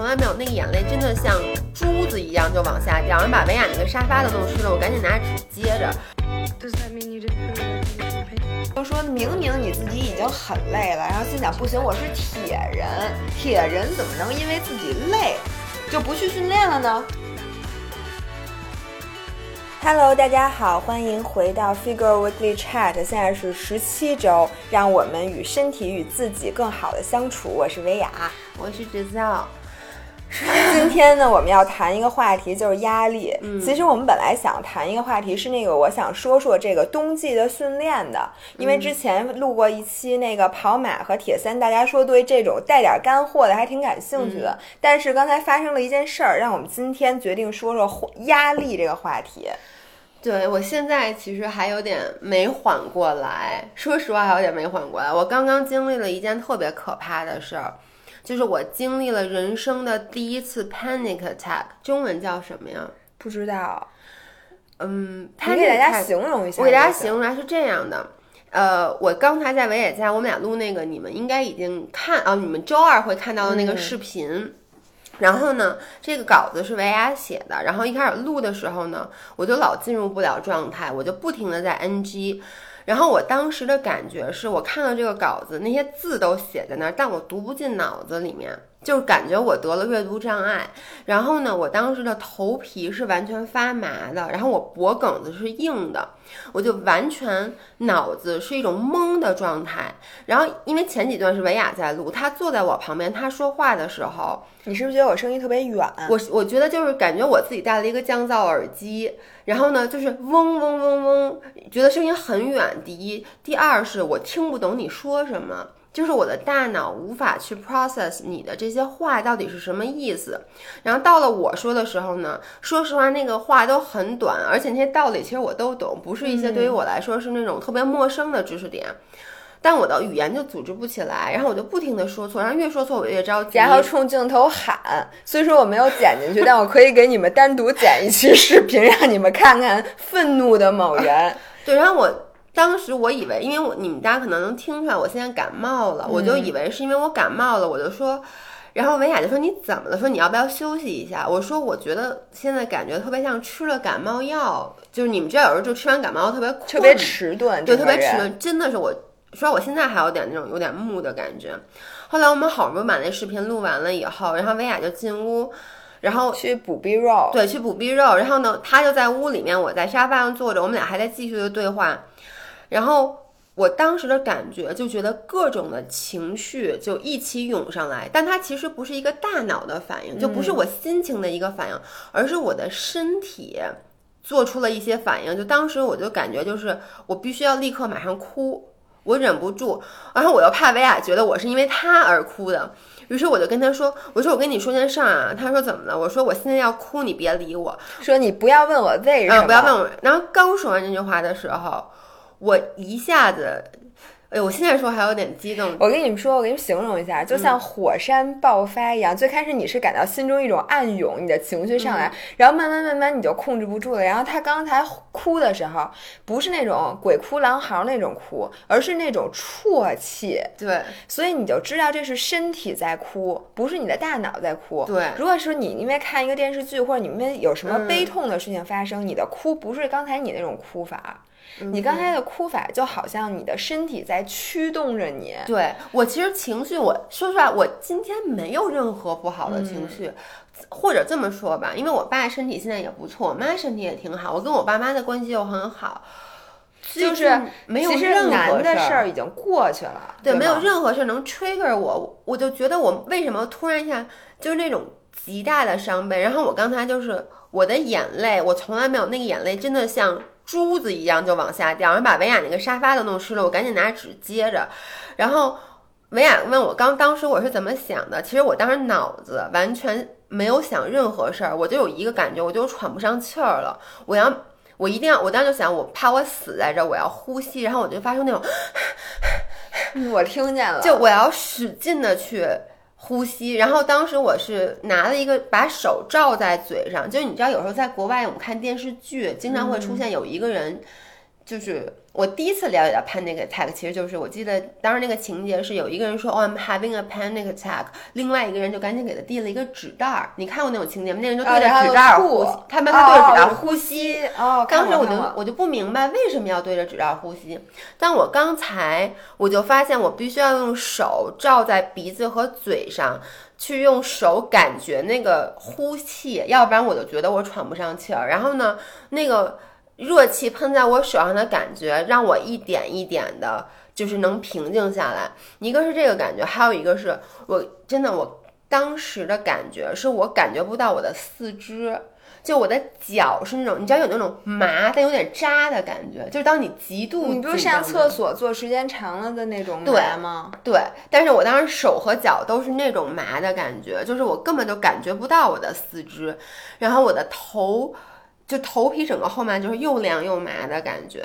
从来没有那个眼泪真的像珠子一样就往下掉，然后把维亚那个沙发都弄湿了，我赶紧拿纸接着。就说明明你自己已经很累了，然后心想不行，我是铁人，铁人怎么能因为自己累就不去训练了呢？Hello，大家好，欢迎回到 Figure Weekly Chat，现在是十七周，让我们与身体与自己更好的相处。我是维亚，我是芷造。今天呢，我们要谈一个话题，就是压力。其实我们本来想谈一个话题是那个，我想说说这个冬季的训练的，因为之前录过一期那个跑马和铁三，大家说对这种带点干货的还挺感兴趣的。但是刚才发生了一件事儿，让我们今天决定说说压力这个话题。对我现在其实还有点没缓过来，说实话还有点没缓过来。我刚刚经历了一件特别可怕的事儿。就是我经历了人生的第一次 panic attack，中文叫什么呀？不知道。嗯，你给大家形容一下。我给大家形容来是这样的，呃，我刚才在维也家，我们俩录那个，你们应该已经看啊，你们周二会看到的那个视频。然后呢，这个稿子是维亚写的，然后一开始录的时候呢，我就老进入不了状态，我就不停的在 NG。然后我当时的感觉是我看到这个稿子，那些字都写在那儿，但我读不进脑子里面，就是感觉我得了阅读障碍。然后呢，我当时的头皮是完全发麻的，然后我脖梗子是硬的，我就完全脑子是一种懵的状态。然后因为前几段是维亚在录，他坐在我旁边，他说话的时候。你是不是觉得我声音特别远？我我觉得就是感觉我自己戴了一个降噪耳机，然后呢就是嗡嗡嗡嗡，觉得声音很远。第一，第二是我听不懂你说什么，就是我的大脑无法去 process 你的这些话到底是什么意思。然后到了我说的时候呢，说实话那个话都很短，而且那些道理其实我都懂，不是一些对于我来说是那种特别陌生的知识点。但我的语言就组织不起来，然后我就不停的说错，然后越说错我越着急，然后冲镜头喊。所以说我没有剪进去，但我可以给你们单独剪一期视频，让你们看看愤怒的某人。对，然后我当时我以为，因为我你们大家可能能听出来，我现在感冒了，我就以为是因为我感冒了，我就说，然后维雅就说你怎么了？说你要不要休息一下？我说我觉得现在感觉特别像吃了感冒药，就是你们知道有时候就吃完感冒药特别特别迟钝，对，特别迟钝，真的是我。说我现在还有点那种有点木的感觉。后来我们好不容易把那视频录完了以后，然后薇娅就进屋，然后去补 B 肉。对，去补 B 肉。然后呢，他就在屋里面，我在沙发上坐着，我们俩还在继续的对话。然后我当时的感觉就觉得各种的情绪就一起涌上来，但它其实不是一个大脑的反应，就不是我心情的一个反应，而是我的身体做出了一些反应。就当时我就感觉就是我必须要立刻马上哭。我忍不住，然后我又怕维亚觉得我是因为他而哭的，于是我就跟他说：“我说我跟你说件事儿啊。”他说：“怎么了？”我说：“我现在要哭，你别理我。”说你不要问我为什么，不要问我。然后刚说完这句话的时候，我一下子。哎，我现在说还有点激动。我跟你们说，我给你们形容一下，就像火山爆发一样。最开始你是感到心中一种暗涌，你的情绪上来，然后慢慢慢慢你就控制不住了。然后他刚才哭的时候，不是那种鬼哭狼嚎那种哭，而是那种啜泣。对，所以你就知道这是身体在哭，不是你的大脑在哭。对，如果说你因为看一个电视剧或者你们有什么悲痛的事情发生，你的哭不是刚才你那种哭法。你刚才的哭法就好像你的身体在驱动着你。对我其实情绪，我说实话，我今天没有任何不好的情绪，或者这么说吧，因为我爸身体现在也不错，我妈身体也挺好，我跟我爸妈的关系又很好，就是没有任何的事儿已经过去了。对，没有任何事儿能 trigger 我，我就觉得我为什么突然一下就是那种极大的伤悲。然后我刚才就是我的眼泪，我从来没有那个眼泪真的像。珠子一样就往下掉，然后把维亚那个沙发都弄湿了。我赶紧拿纸接着，然后维亚问我刚当时我是怎么想的。其实我当时脑子完全没有想任何事儿，我就有一个感觉，我就喘不上气儿了。我要，我一定要，我当时就想，我怕我死在这儿，我要呼吸，然后我就发出那种，我听见了，就我要使劲的去。呼吸，然后当时我是拿了一个，把手罩在嘴上，就是你知道，有时候在国外我们看电视剧，经常会出现有一个人，就是我第一次了解到 panic attack，其实就是我记得当时那个情节是有一个人说哦 I'm having a panic attack，另外一个人就赶紧给他递了一个纸袋儿。你看过那种情节吗？那人就对着纸袋儿呼吸，他们他对着纸袋儿呼吸。哦，当时我就我就不明白为什么要对着纸袋儿呼吸。但我刚才我就发现我必须要用手罩在鼻子和嘴上，去用手感觉那个呼气，要不然我就觉得我喘不上气儿。然后呢，那个。热气喷在我手上的感觉，让我一点一点的，就是能平静下来。一个是这个感觉，还有一个是我真的，我当时的感觉是我感觉不到我的四肢，就我的脚是那种，你知道有那种麻但有点扎的感觉，就是当你极度你不是上厕所坐时间长了的那种麻吗？对，但是我当时手和脚都是那种麻的感觉，就是我根本就感觉不到我的四肢，然后我的头。就头皮整个后面就是又凉又麻的感觉，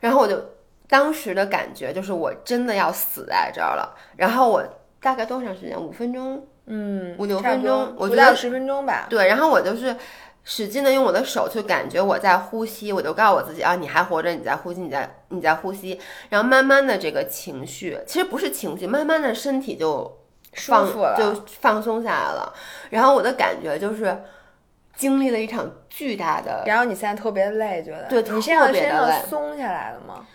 然后我就当时的感觉就是我真的要死在这儿了。然后我大概多长时间？五分钟？嗯，五六分钟，我觉得十分钟吧。对，然后我就是使劲的用我的手去感觉我在呼吸，我就告诉我自己啊，你还活着，你在呼吸，你在你在呼吸。然后慢慢的这个情绪，其实不是情绪，慢慢的身体就放就放松下来了。然后我的感觉就是。经历了一场巨大的，然后你现在特别累，觉得对，你现在身上松下来了吗？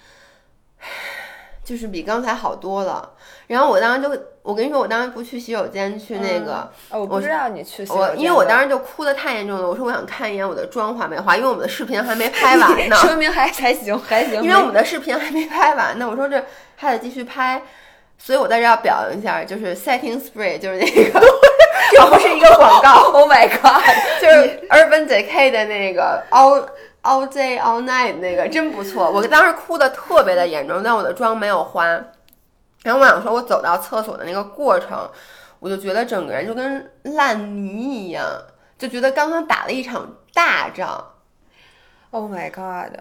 就是比刚才好多了。然后我当时就，我跟你说，我当时不去洗手间，去那个，我不知道你去洗，我因为我当时就哭的太严重了。我说我想看一眼我的妆化没化，因为我们的视频还没拍完呢，说明还还行还行，因为我们的视频还没拍完呢。我说这还得继续拍，所以我在这要表扬一下，就是 setting spray，就是那个。这不是一个广告，Oh my god！就是 Urban Decay 的那个 All All Day All Night 那个真不错。我当时哭的特别的严重，但我的妆没有花。然后我想说，我走到厕所的那个过程，我就觉得整个人就跟烂泥一样，就觉得刚刚打了一场大仗。Oh my god！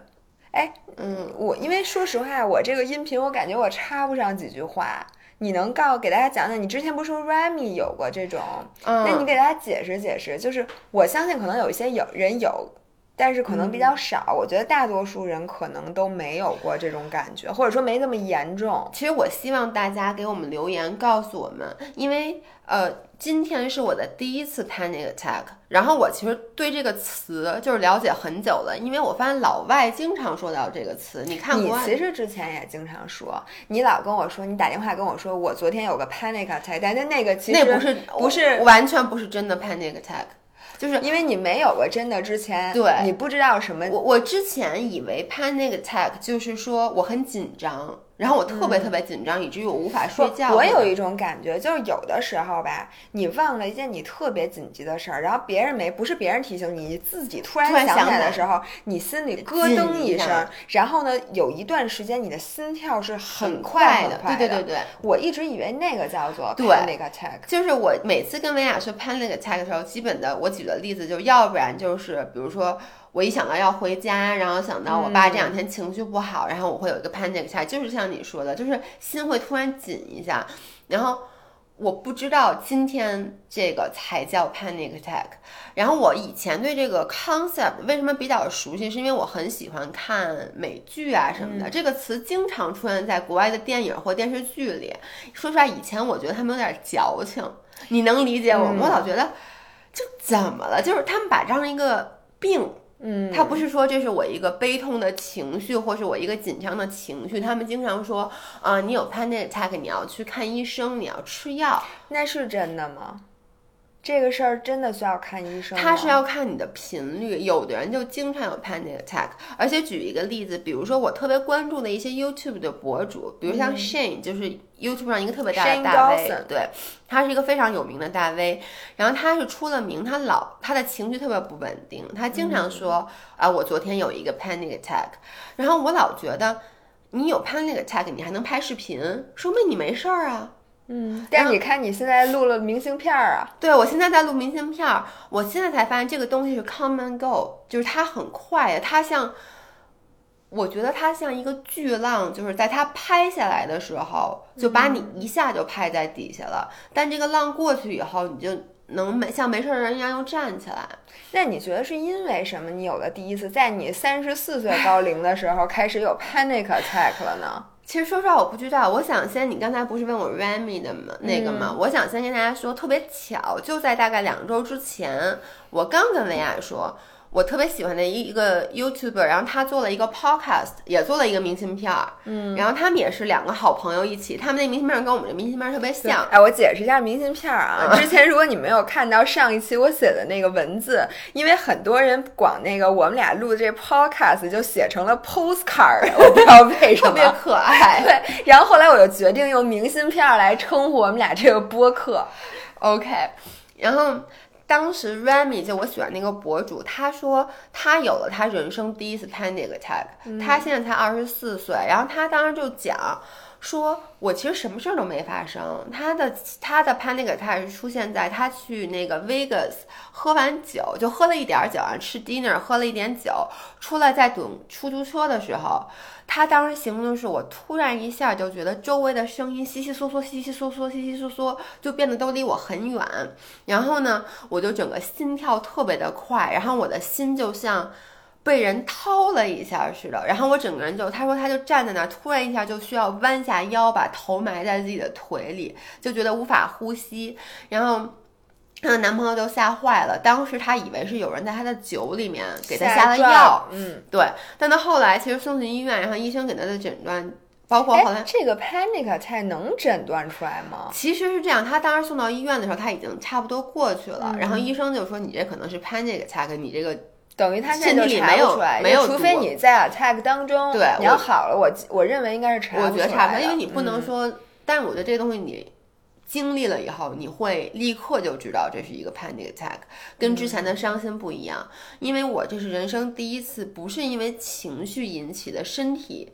哎，嗯，我因为说实话，我这个音频我感觉我插不上几句话。你能告给大家讲讲，你之前不是说 Remy 有过这种？嗯，那你给大家解释解释。就是我相信可能有一些有人有，但是可能比较少。我觉得大多数人可能都没有过这种感觉，或者说没那么严重。其实我希望大家给我们留言告诉我们，因为呃。今天是我的第一次 panic attack，然后我其实对这个词就是了解很久了，因为我发现老外经常说到这个词。你看，你其实之前也经常说，你老跟我说，你打电话跟我说，我昨天有个 panic attack，但是那个其实那不是不是完全不是真的 panic attack，就是因为你没有过真的之前，对，你不知道什么。我我之前以为 panic attack 就是说我很紧张。然后我特别特别紧张，以至于我无法睡觉。我有一种感觉，就是有的时候吧，你忘了一件你特别紧急的事儿，然后别人没，不是别人提醒你，你自己突然想起来的时候，你心里咯噔一声，然后呢，有一段时间你的心跳是很快的。对对对对，我一直以为那个叫做 panic attack。就是我每次跟维亚说 panic attack 的时候，基本的我举的例子就要不然就是比如说。我一想到要回家，然后想到我爸这两天情绪不好，然后我会有一个 panic attack，就是像你说的，就是心会突然紧一下。然后我不知道今天这个才叫 panic attack。然后我以前对这个 concept 为什么比较熟悉，是因为我很喜欢看美剧啊什么的，这个词经常出现在国外的电影或电视剧里。说实话，以前我觉得他们有点矫情，你能理解我吗？我老觉得就怎么了，就是他们把这样一个病。嗯，他不是说这是我一个悲痛的情绪，或是我一个紧张的情绪。他们经常说，啊，你有 panic attack，你要去看医生，你要吃药。那是真的吗？这个事儿真的需要看医生？他是要看你的频率，有的人就经常有 panic attack。而且举一个例子，比如说我特别关注的一些 YouTube 的博主，比如像 Shane，就是 YouTube 上一个特别大的大 V，对，他是一个非常有名的大 V。然后他是出了名，他老他的情绪特别不稳定，他经常说啊，我昨天有一个 panic attack。然后我老觉得，你有 panic attack，你还能拍视频，说明你没事儿啊。嗯，但是你看，你现在录了明信片儿啊？对，我现在在录明信片儿。我现在才发现这个东西是 come and go，就是它很快，它像，我觉得它像一个巨浪，就是在它拍下来的时候，就把你一下就拍在底下了。但这个浪过去以后，你就能没像没事儿人一样又站起来。那你觉得是因为什么？你有了第一次，在你三十四岁高龄的时候开始有 panic attack 了呢？其实说实话，我不知道。我想先，你刚才不是问我 Remy 的吗？那个吗？我想先跟大家说，特别巧，就在大概两周之前，我刚跟维娅说。我特别喜欢的一一个 YouTuber，然后他做了一个 Podcast，也做了一个明信片儿，嗯，然后他们也是两个好朋友一起，他们那明信片跟我们的明信片特别像。哎，我解释一下明信片啊，之前如果你没有看到上一期我写的那个文字，因为很多人管那个我们俩录的这 Podcast 就写成了 Postcard，我不知道为什么，特别可爱。对，然后后来我就决定用明信片来称呼我们俩这个播客，OK，然后。当时 Remy 就我喜欢那个博主，他说他有了他人生第一次 panic attack，他现在才二十四岁，然后他当时就讲说，我其实什么事儿都没发生，他的他的 panic 他也是出现在他去那个 Vegas 喝完酒，就喝了一点酒啊，吃 dinner 喝了一点酒，出来在等出租车的时候。他当时形容的是，我突然一下就觉得周围的声音稀稀嗦嗦、稀稀嗦嗦、稀稀嗦嗦，就变得都离我很远。然后呢，我就整个心跳特别的快，然后我的心就像被人掏了一下似的。然后我整个人就，他说他就站在那儿，突然一下就需要弯下腰，把头埋在自己的腿里，就觉得无法呼吸。然后。她的男朋友就吓坏了，当时她以为是有人在她的酒里面给她下了药，嗯，对。但她后来其实送去医院，然后医生给她的诊断，包括后来这个 panic attack 能诊断出来吗？其实是这样，他当时送到医院的时候，他已经差不多过去了，然后医生就说你这可能是 panic attack，你这个等于他身体里没有没有，除非你在 attack 当中，对，你要好了，我我认为应该是查我觉得查不多，因为你不能说，但是我觉得这东西你。经历了以后，你会立刻就知道这是一个 panic attack，跟之前的伤心不一样。因为我这是人生第一次，不是因为情绪引起的身体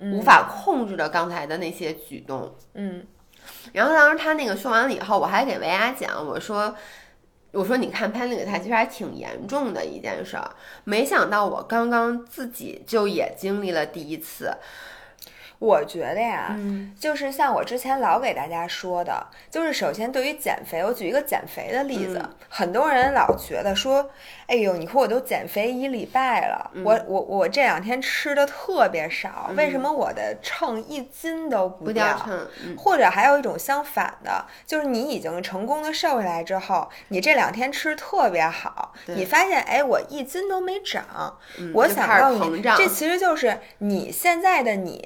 无法控制的刚才的那些举动。嗯，然后当时他那个说完了以后，我还给维亚讲，我说，我说你看 panic attack 其实还挺严重的一件事儿，没想到我刚刚自己就也经历了第一次。我觉得呀，就是像我之前老给大家说的，就是首先对于减肥，我举一个减肥的例子，很多人老觉得说，哎呦，你说我都减肥一礼拜了，我我我这两天吃的特别少，为什么我的秤一斤都不掉？或者还有一种相反的，就是你已经成功的瘦下来之后，你这两天吃特别好，你发现哎，我一斤都没长，我想告诉你，这其实就是你现在的你。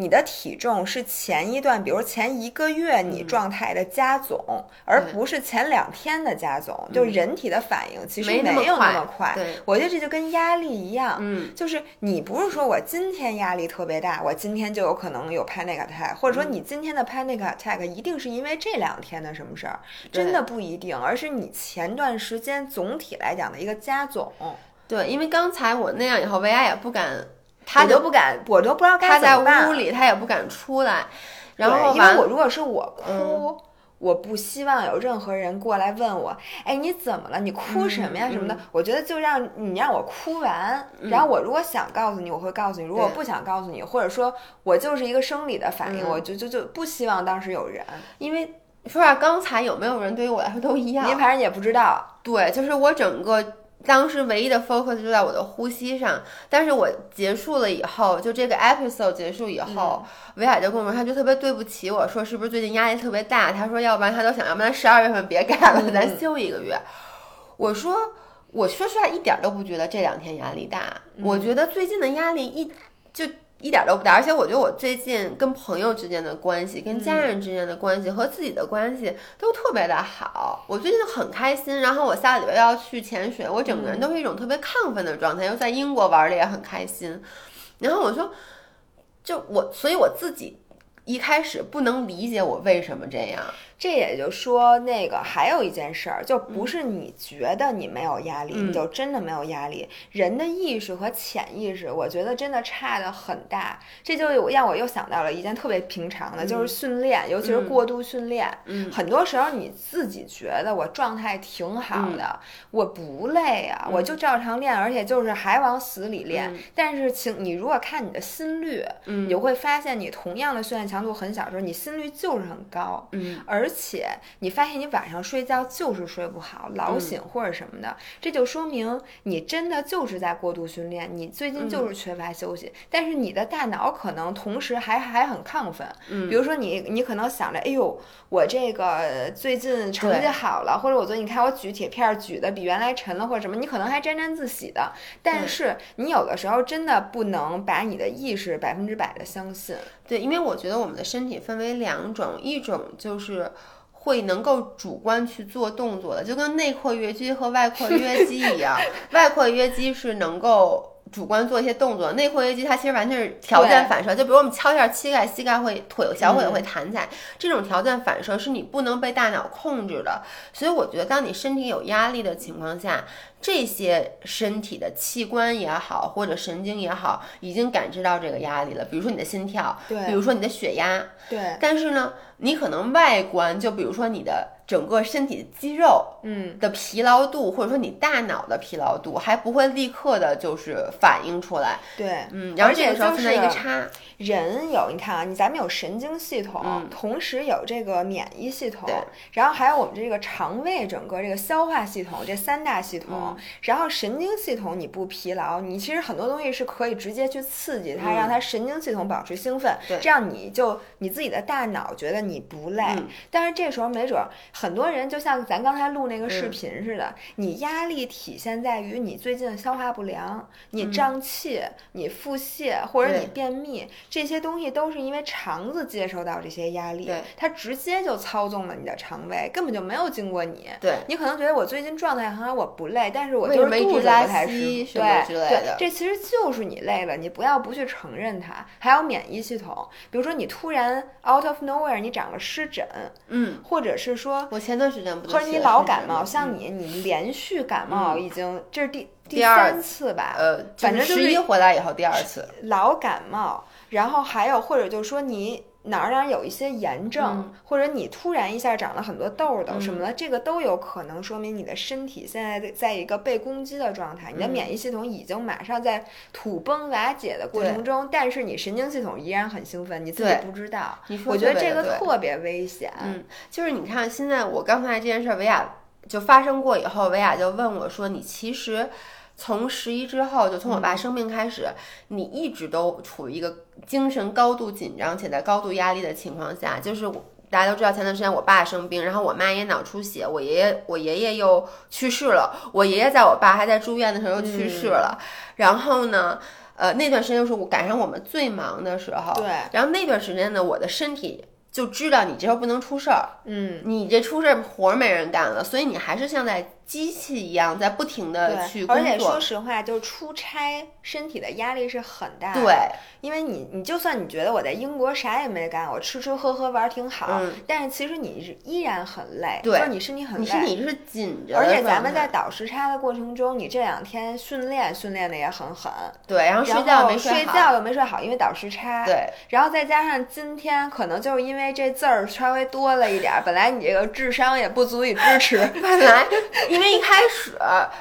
你的体重是前一段，比如前一个月你状态的加总，而不是前两天的加总。就人体的反应其实没有那么快。我觉得这就跟压力一样，嗯，就是你不是说我今天压力特别大，我今天就有可能有 panic attack，或者说你今天的 panic attack 一定是因为这两天的什么事儿，真的不一定，而是你前段时间总体来讲的一个加总。对，因为刚才我那样以后，维亚也不敢。他都不敢，我都不知道他在屋里，他也不敢出来。然后，因为我如果是我哭，我不希望有任何人过来问我，哎，你怎么了？你哭什么呀？什么的？我觉得就让你让我哭完，然后我如果想告诉你，我会告诉你；如果不想告诉你，或者说我就是一个生理的反应，我就就就不希望当时有人。因为说实话，刚才有没有人对于我来说都一样，您反正也不知道。对，就是我整个。当时唯一的 focus 就在我的呼吸上，但是我结束了以后，就这个 episode 结束以后，维海就跟我说，他就特别对不起我，说是不是最近压力特别大？他说要不然他都想要不然十二月份别干了，咱休一个月。我说，我说实话一点都不觉得这两天压力大，我觉得最近的压力一就。一点都不大，而且我觉得我最近跟朋友之间的关系、跟家人之间的关系和自己的关系都特别的好。我最近很开心，然后我下礼拜要去潜水，我整个人都是一种特别亢奋的状态，又在英国玩的也很开心。然后我说，就我，所以我自己一开始不能理解我为什么这样。这也就说，那个还有一件事儿，就不是你觉得你没有压力，你就真的没有压力。人的意识和潜意识，我觉得真的差的很大。这就让我又想到了一件特别平常的，就是训练，尤其是过度训练。嗯，很多时候你自己觉得我状态挺好的，我不累啊，我就照常练，而且就是还往死里练。但是，请你如果看你的心率，你就会发现，你同样的训练强强度很小的时候，你心率就是很高，嗯，而且你发现你晚上睡觉就是睡不好，老嗯醒或者什么的，这就说明你真的就是在过度训练，你最近嗯就是缺乏休息，但是你的大脑可能同时还还很亢奋，嗯。比如说你你可能想着，哎呦，我这个最近成绩好了，或者我最近你看我举铁片儿举的比原来沉了，或者什么，你可能还沾沾自喜的，但是你有的时候真的不能把你的意识百分之百的相信。对，因为我觉得我们的身体分为两种，一种就是会能够主观去做动作的，就跟内括约肌和外括约肌一样，外括约肌是能够。主观做一些动作，内括约肌它其实完全是条件反射，就比如我们敲一下膝盖，膝盖会腿小腿会弹起来，这种条件反射是你不能被大脑控制的。所以我觉得，当你身体有压力的情况下，这些身体的器官也好，或者神经也好，已经感知到这个压力了。比如说你的心跳，对比如说你的血压，对，但是呢，你可能外观，就比如说你的整个身体的肌肉嗯，的疲劳度，或者说你大脑的疲劳度，还不会立刻的就是反映出来。对，嗯，然后而且这个时候就存在一个差，人有你看啊，你咱们有神经系统，嗯同时有这个免疫系统，然后还有我们这个肠胃整个这个消化系统这三大系统，嗯然后神经系统你不疲劳，你其实很多东西是可以直接去刺激它，嗯让它神经系统保持兴奋，对这样你就你自己的大脑觉得你不累。嗯但是这时候没准儿很多人就像咱刚才录那个视嗯频似的，你压力体现在于你最近消化不良，你嗯。胀气，你腹泻或者你便秘，这些东西都是因为肠子接收到这些压力对，它直接就操纵了你的肠胃，根本就没有经过你。对。你可能觉得我最近状态很好，我不累，但是我就是肚子不太舒服，稀对对，这其实就是你累了，你不要不去承认它。还有免疫系统，比如说你突然 out of nowhere 你长了湿疹，嗯，或者是说我前段时间不是什么老感冒，像嗯你你连续感冒已经这是第第二三次吧，呃，反正就是十一回来以后第二次，老感冒，然后还有或者就是说你哪儿哪儿有一些炎症，嗯或者你突然一下长了很多痘痘什么嗯的，这个都有可能说明你的身体现在在一个被攻击的状态，你的嗯免疫系统已经马上在土崩瓦解的过程中，但是你神经系统依然很兴奋，你自己不知道。我觉得这个特别危险。嗯，就是你看，现在我刚才这件事儿，维亚就发生过以后，维亚就问我说：“你其实从十一之后，就从我爸生病开始，你一直都处于一个精神高度紧张且在高度压力的情况下，就是我。”大家都知道，前段时间我爸生病，然后我妈也脑出血，我爷爷我爷爷又去世了。我爷爷在我爸还在住院的时候又去世了。然后呢，呃，那段时间就是我赶上我们最忙的时候。对然后那段时间呢，我的身体就知道你这时候不能出事儿，嗯，你这出事儿活儿没人干了，所以你还是像在机器一样在不停的去工作而且说。实话，就是出差，身体的压力是很大的。对，因为你，你就算你觉得我在英国啥也没干，我吃吃喝喝玩儿挺好，嗯但是其实你是依然很累，对就是你身体很累。你身体是紧着的而且咱们在倒时差的过程中，你这两天训练训练的也很狠，对，然后睡觉没后睡好，觉又没睡好，因为倒时差。对，然后再加上今天可能就是因为这字儿稍微多了一点儿，本来你这个智商也不足以支持。本来 因为一开始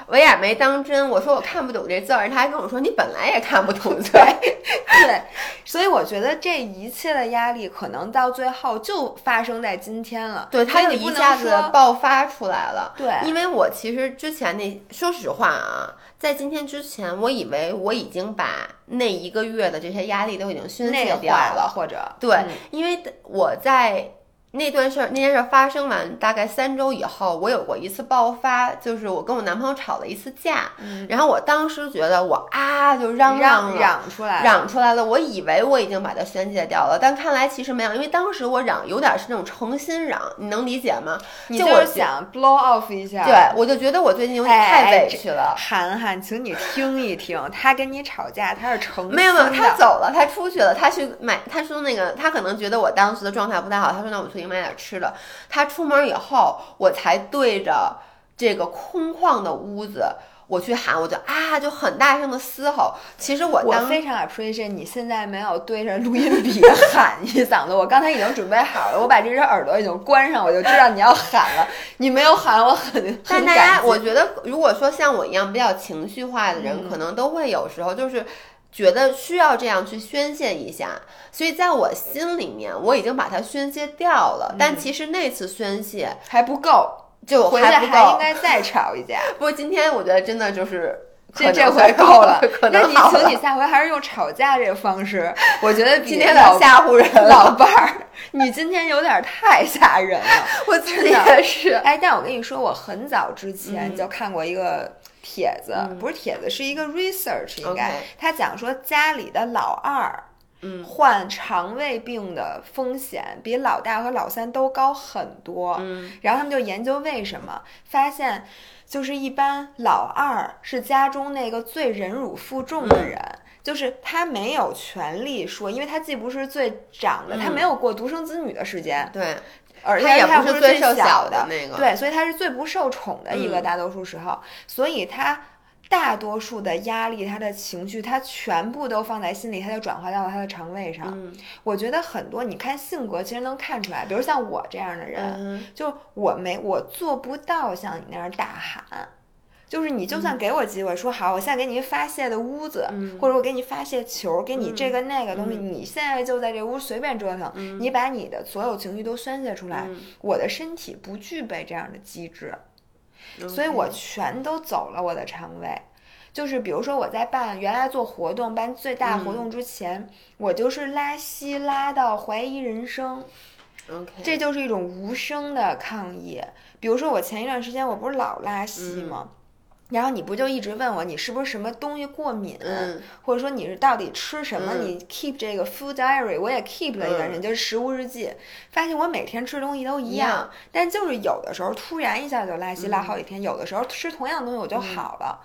我也没当真，我说我看不懂这字儿，他还跟我说你本来也看不懂字。对，所以我觉得这一切的压力可能到最后就发生在今天了。对，他就一下子爆发出来了。对因为我其实之前那，说实话啊，在今天之前，我以为我已经把那一个月的这些压力都已经宣泄掉化了，或者对，嗯因为我在那段事儿那件事儿发生完大概三周以后，我有过一次爆发，就是我跟我男朋友吵了一次架，然后我当时觉得我啊就嚷嚷了。嚷出来了，嚷出来了，我以为我已经把它宣泄掉了，但看来其实没有，因为当时我嚷有点是那种诚心嚷，你能理解吗？你就我是想 blow off 一下，对，我就觉得我最近有点哎太委屈了。涵涵，请你听一听，他跟你吵架，他是诚心没有没有，他走了，他出去了，他去买，他说那个，他可能觉得我当时的状态不太好，他说那我出去买点吃的。他出门以后，我才对着这个空旷的屋子，我去喊，我就啊，就很大声的嘶吼。其实我我当非常 appreciate 你现在没有对着录音笔 喊一嗓子，我刚才已经准备好了，我把这只耳朵已经关上，我就知道你要喊了。你没有喊，我很 但大家。我觉得如果说像我一样比较情绪化的人，嗯可能都会有时候就是。觉得需要这样去宣泄一下，所以在我心里面我已经把它宣泄掉了。但其实那次宣泄还不够，就回来还应该再吵一架。不过今天我觉得真的就是这这回够了，可那你能好了请你下回还是用吵架这个方式，我觉得比今天老老吓唬人了，老伴儿，你今天有点太吓人了。我自己也是。哎，但我跟你说，我很早之前嗯就看过一个帖子，嗯不是帖子，是一个 research，应该他讲说家里的老二。嗯患肠胃病的风险比老大和老三都高很多。嗯然后他们就研究为什么，发现就是一般老二是家中那个最忍辱负重的嗯人。就是他没有权利说，因为他既不是最长的，他嗯没有过独生子女的时间，对，而且他也不是最受小小的那个对，所以他是最不受宠的一个，嗯大多数时候，所以他大多数的压力、他的情绪，他全部都放在心里，他就转化到了他的肠胃上。嗯我觉得很多，你看性格其实能看出来，比如像我这样的人，嗯就我没我做不到像你那样大喊。就是你就算给我机会说好，我现在给你一发泄的屋子，嗯或者我给你发泄球，给你这个那个东西，嗯你现在就在这屋随便折腾，你把你的所有情绪都宣泄出来。嗯我的身体不具备这样的机制，嗯所以我全都走了我的肠胃。就是比如说我在办原来做活动办最大活动之前，我就是拉稀拉到怀疑人生，OK，这就是一种无声的抗议。比如说我前一段时间我不是老拉稀吗？然后你不就一直问我你是不是什么东西过敏，嗯或者说你是到底吃什么？嗯你 keep 这个 food diary，我也 keep 了一段时间，嗯就是食物日记，发现我每天吃东西都一一样，样但就是有的时候突然一下就拉稀拉嗯好几天，有的时候吃同样东西我就好了。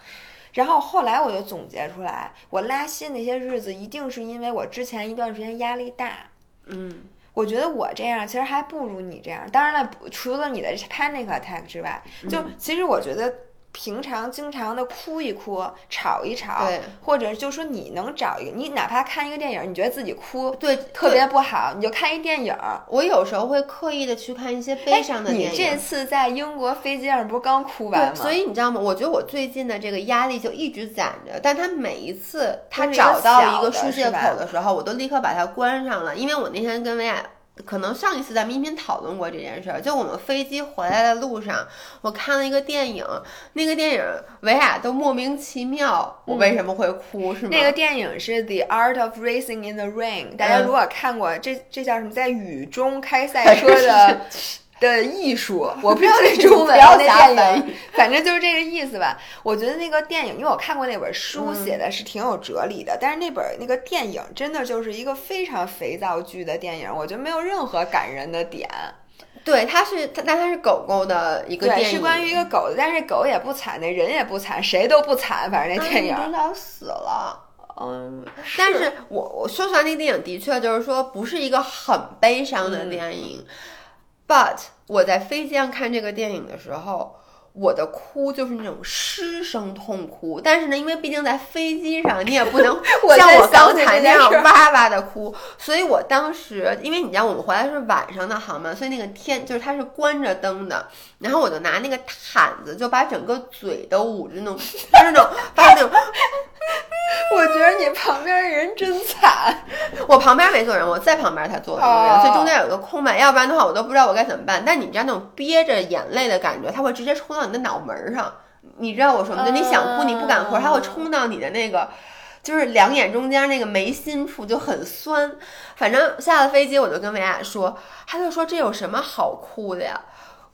然后后来我就总结出来，我拉稀那些日子一定是因为我之前一段时间压力大。嗯我觉得我这样其实还不如你这样。当然了，除了你的 panic attack 之外，就嗯其实我觉得平常经常的哭一哭、吵一吵对，或者就说你能找一个，你哪怕看一个电影，你觉得自己哭对，特别不好，你就看一电影。我有时候会刻意的去看一些悲伤的电影。你这次在英国飞机上不是刚哭完对，吗？所以你知道吗？我觉得我最近的这个压力就一直攒着，但他每一次他找到一个疏泄口的时候，我都立刻把它关上了，因为我那天跟维亚。可能上一次咱们一频讨论过这件事儿，就我们飞机回来的路上，我看了一个电影，那个电影维亚都莫名其妙，我为什么会哭？是吗？那个电影是《The Art of Racing in the Rain》，大家嗯如果看过，这这叫什么？在雨中开 赛车的的艺术，我不知道这中文 不要那 反正就是这个意思吧。我觉得那个电影，因为我看过那本书，嗯写的是挺有哲理的，但是那本那个电影真的就是一个非常肥皂剧的电影，我觉得没有任何感人的点。对，它是它，但它是狗狗的一个，电影，是关于一个狗的，但是狗也不惨，那人也不惨，谁都不惨，反正那电影。啊女主角死了。嗯，但是我我说出来那个电影的确就是说不是一个很悲伤的电影、u t 我在飞机上看这个电影的时候，我的哭就是那种失声痛哭。但是呢，因为毕竟在飞机上，你也不能 像我刚才那样哇哇的哭，所以我当时因为你知道我们回来是晚上的航班，所以那个天就是它是关着灯的，然后我就拿那个毯子就把整个嘴都捂着那种，就是那种发那种。我觉得你旁边人真惨。我旁边没坐人，我在旁边他坐了一个人，哦所以中间有个空白，要不然的话我都不知道我该怎么办。但你知道那种憋着眼泪的感觉，它会直接冲到你的脑门上，你知道我说吗？就你想哭你不敢哭，它会冲到你的那个。就是两眼中间那个眉心处就很酸，反正下了飞机我就跟维亚说，他就说这有什么好哭的呀？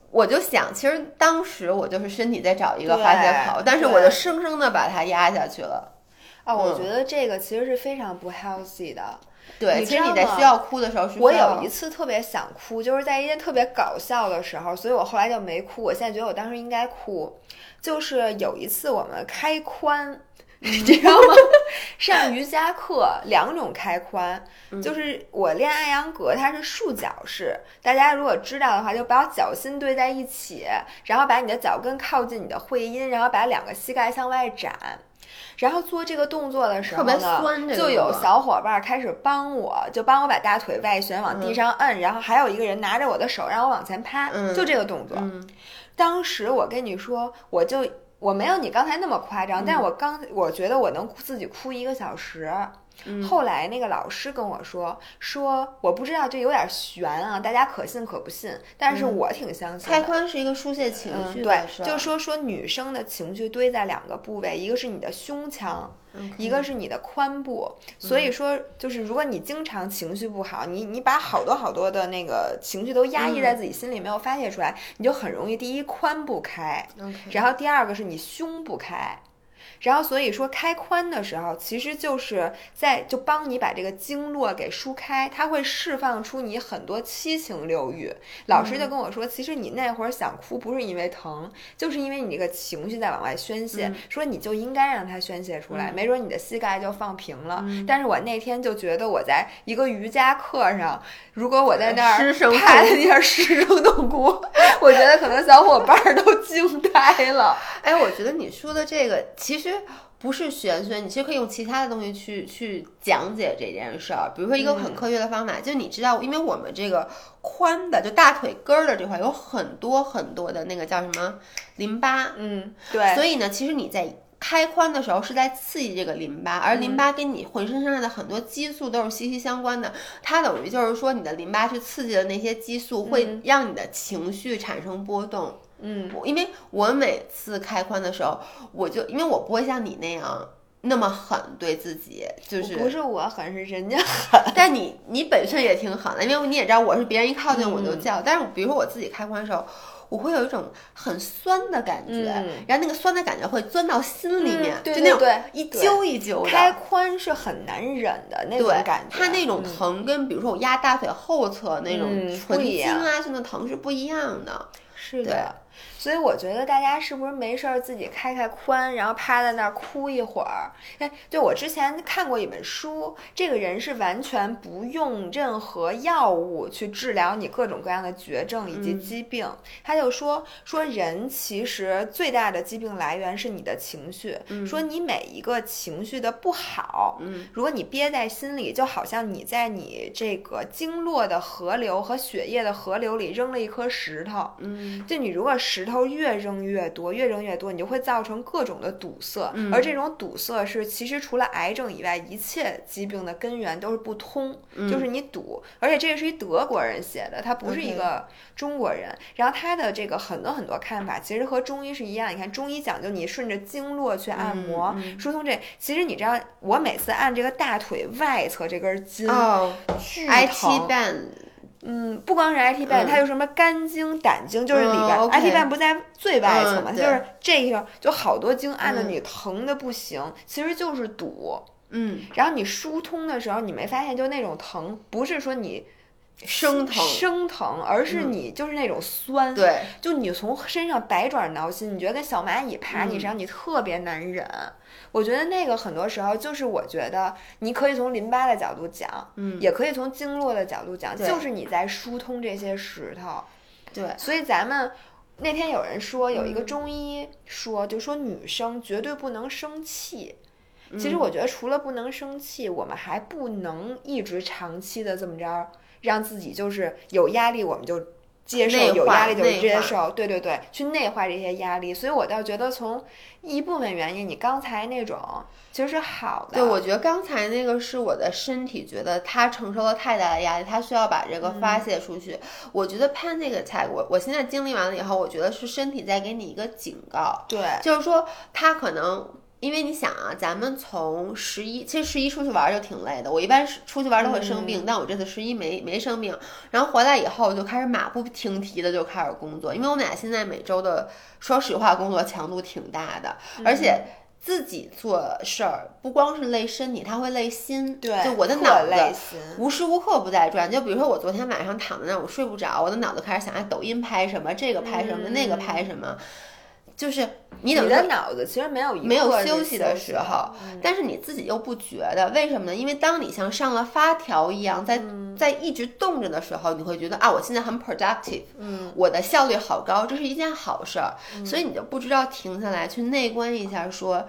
我就想，其实当时我就是身体在找一个发泄口，但是我就生生的把它压下去了。啊，我嗯觉得这个其实是非常不 healthy 的。对，其实你在需要哭的时候是我有一次特别想哭，就是在一件特别搞笑的时候，所以我后来就没哭。我现在觉得我当时应该哭，就是有一次我们开髋。你知道吗？上瑜伽课两种开髋，就是我练艾扬格，它是束脚式。大家如果知道的话，就把脚心对在一起，然后把你的脚跟靠近你的会阴，然后把两个膝盖向外展。然后做这个动作的时候特别呢就有小伙伴开始帮我，就帮我把大腿外旋往地上摁，然后还有一个人拿着我的手让我往前趴，嗯就这个动作。嗯当时我跟你说，我就我没有你刚才那么夸张，但我刚我觉得我能自己哭一个小时。后来那个老师跟我说，说我不知道这有点悬啊，大家可信可不信，但是我挺相信。开髋是一个疏泄情绪对，就说说女生的情绪堆在两个部位，一个是你的胸腔，一个是你的髋部。所以说，就是如果你经常情绪不好，你你把好多好多的那个情绪都压抑在自己心里，没有发泄出来，你就很容易第一髋不开，然后第二个是你胸不开。然后所以说开髋的时候，其实就是在就帮你把这个经络给疏开，它会释放出你很多七情六欲。老师就跟我说，其实你那会儿想哭不是因为疼，就是因为你这个情绪在往外宣泄，说你就应该让它宣泄出来，没准你的膝盖就放平了。但是我那天就觉得我在一个瑜伽课上，如果我在那儿趴在那儿失声痛哭，我觉得可能小伙伴都 惊呆了。哎，我觉得你说的这个其实。不是玄学，你其实可以用其他的东西去去讲解这件事儿。比如说一个很科学的方法，就你知道，因为我们这个髋的，就大腿根儿的这块有很多很多的那个叫什么淋巴，嗯，对。所以呢，其实你在开髋的时候是在刺激这个淋巴，而淋巴跟你浑身上下的很多激素都是息息相关的。它等于就是说，你的淋巴去刺激的那些激素，会让你的情绪产生波动。嗯，因为我每次开髋的时候，我就因为我不会像你那样那么狠对自己，就是不是我狠，是人家 狠。但你你本身也挺狠的，因为你也知道我是别人一靠近我就叫。但是比如说我自己开髋的时候，我会有一种很酸的感觉，然后那个酸的感觉会钻到心里面，就那种一揪一揪的。开髋是很难忍的那种感觉，它那种疼跟比如说我压大腿后侧那种纯筋啊性的疼是不一样的。是的。所以我觉得大家是不是没事儿自己开开髋，然后趴在那儿哭一会儿？哎，对我之前看过一本书，这个人是完全不用任何药物去治疗你各种各样的绝症以及疾病。他就说说人其实最大的疾病来源是你的情绪，说你每一个情绪的不好，嗯，如果你憋在心里，就好像你在你这个经络的河流和血液的河流里扔了一颗石头，嗯，就你如果石头。越扔越多，越扔越多，你就会造成各种的堵塞。而这种堵塞是，其实除了癌症以外，一切疾病的根源都是不通，就是你堵。而且这个是一德国人写的，他不是一个中国人。然后他的这个很多很多看法，其实和中医是一样。你看中医讲究你顺着经络去按摩疏通这，其实你知道，我每次按这个大腿外侧这根筋，巨疼。嗯，不光是 IT ban，、嗯，它有什么肝经、胆经，就是里边 IT 瓣不在最外层嘛，就是这个就好多经按的你疼的不行，其实就是堵。嗯，然后你疏通的时候，你没发现就那种疼，不是说你生疼生疼，而是你就是那种酸，对，就你从身上百爪挠心，你觉得跟小蚂蚁爬你身上，你特别难忍。我觉得那个很多时候就是，我觉得你可以从淋巴的角度讲，嗯，也可以从经络的角度讲，就是你在疏通这些石头。对，所以咱们那天有人说，有一个中医说，就说女生绝对不能生气。其实我觉得除了不能生气，我们还不能一直长期的这么着，让自己就是有压力我们就。接受有压力就接受，对对对，去内化这些压力。所以我倒觉得从一部分原因，你刚才那种其实是好的。对，我觉得刚才那个是我的身体觉得他承受了太大的压力，他需要把这个发泄出去。我觉得拍那个菜，我我现在经历完了以后，我觉得是身体在给你一个警告。对，就是说他可能。因为你想啊，咱们从十一，其实十一出去玩就挺累的。我一般出去玩都会生病，但我这次十一没没生病。然后回来以后就开始马不停蹄的就开始工作，因为我们俩现在每周的，说实话工作强度挺大的，而且自己做事儿不光是累身体，他会累心。对，就我的脑子无时无刻不在转。就比如说我昨天晚上躺在那儿，我睡不着，我的脑子开始想，哎，抖音拍什么，这个拍什么，那个拍什么。就是你的脑子其实没有没有休息的时候，但是你自己又不觉得，为什么呢？因为当你像上了发条一样，在在一直动着的时候，你会觉得啊，我现在很 productive，嗯，我的效率好高，这是一件好事儿，所以你就不知道停下来去内观一下，说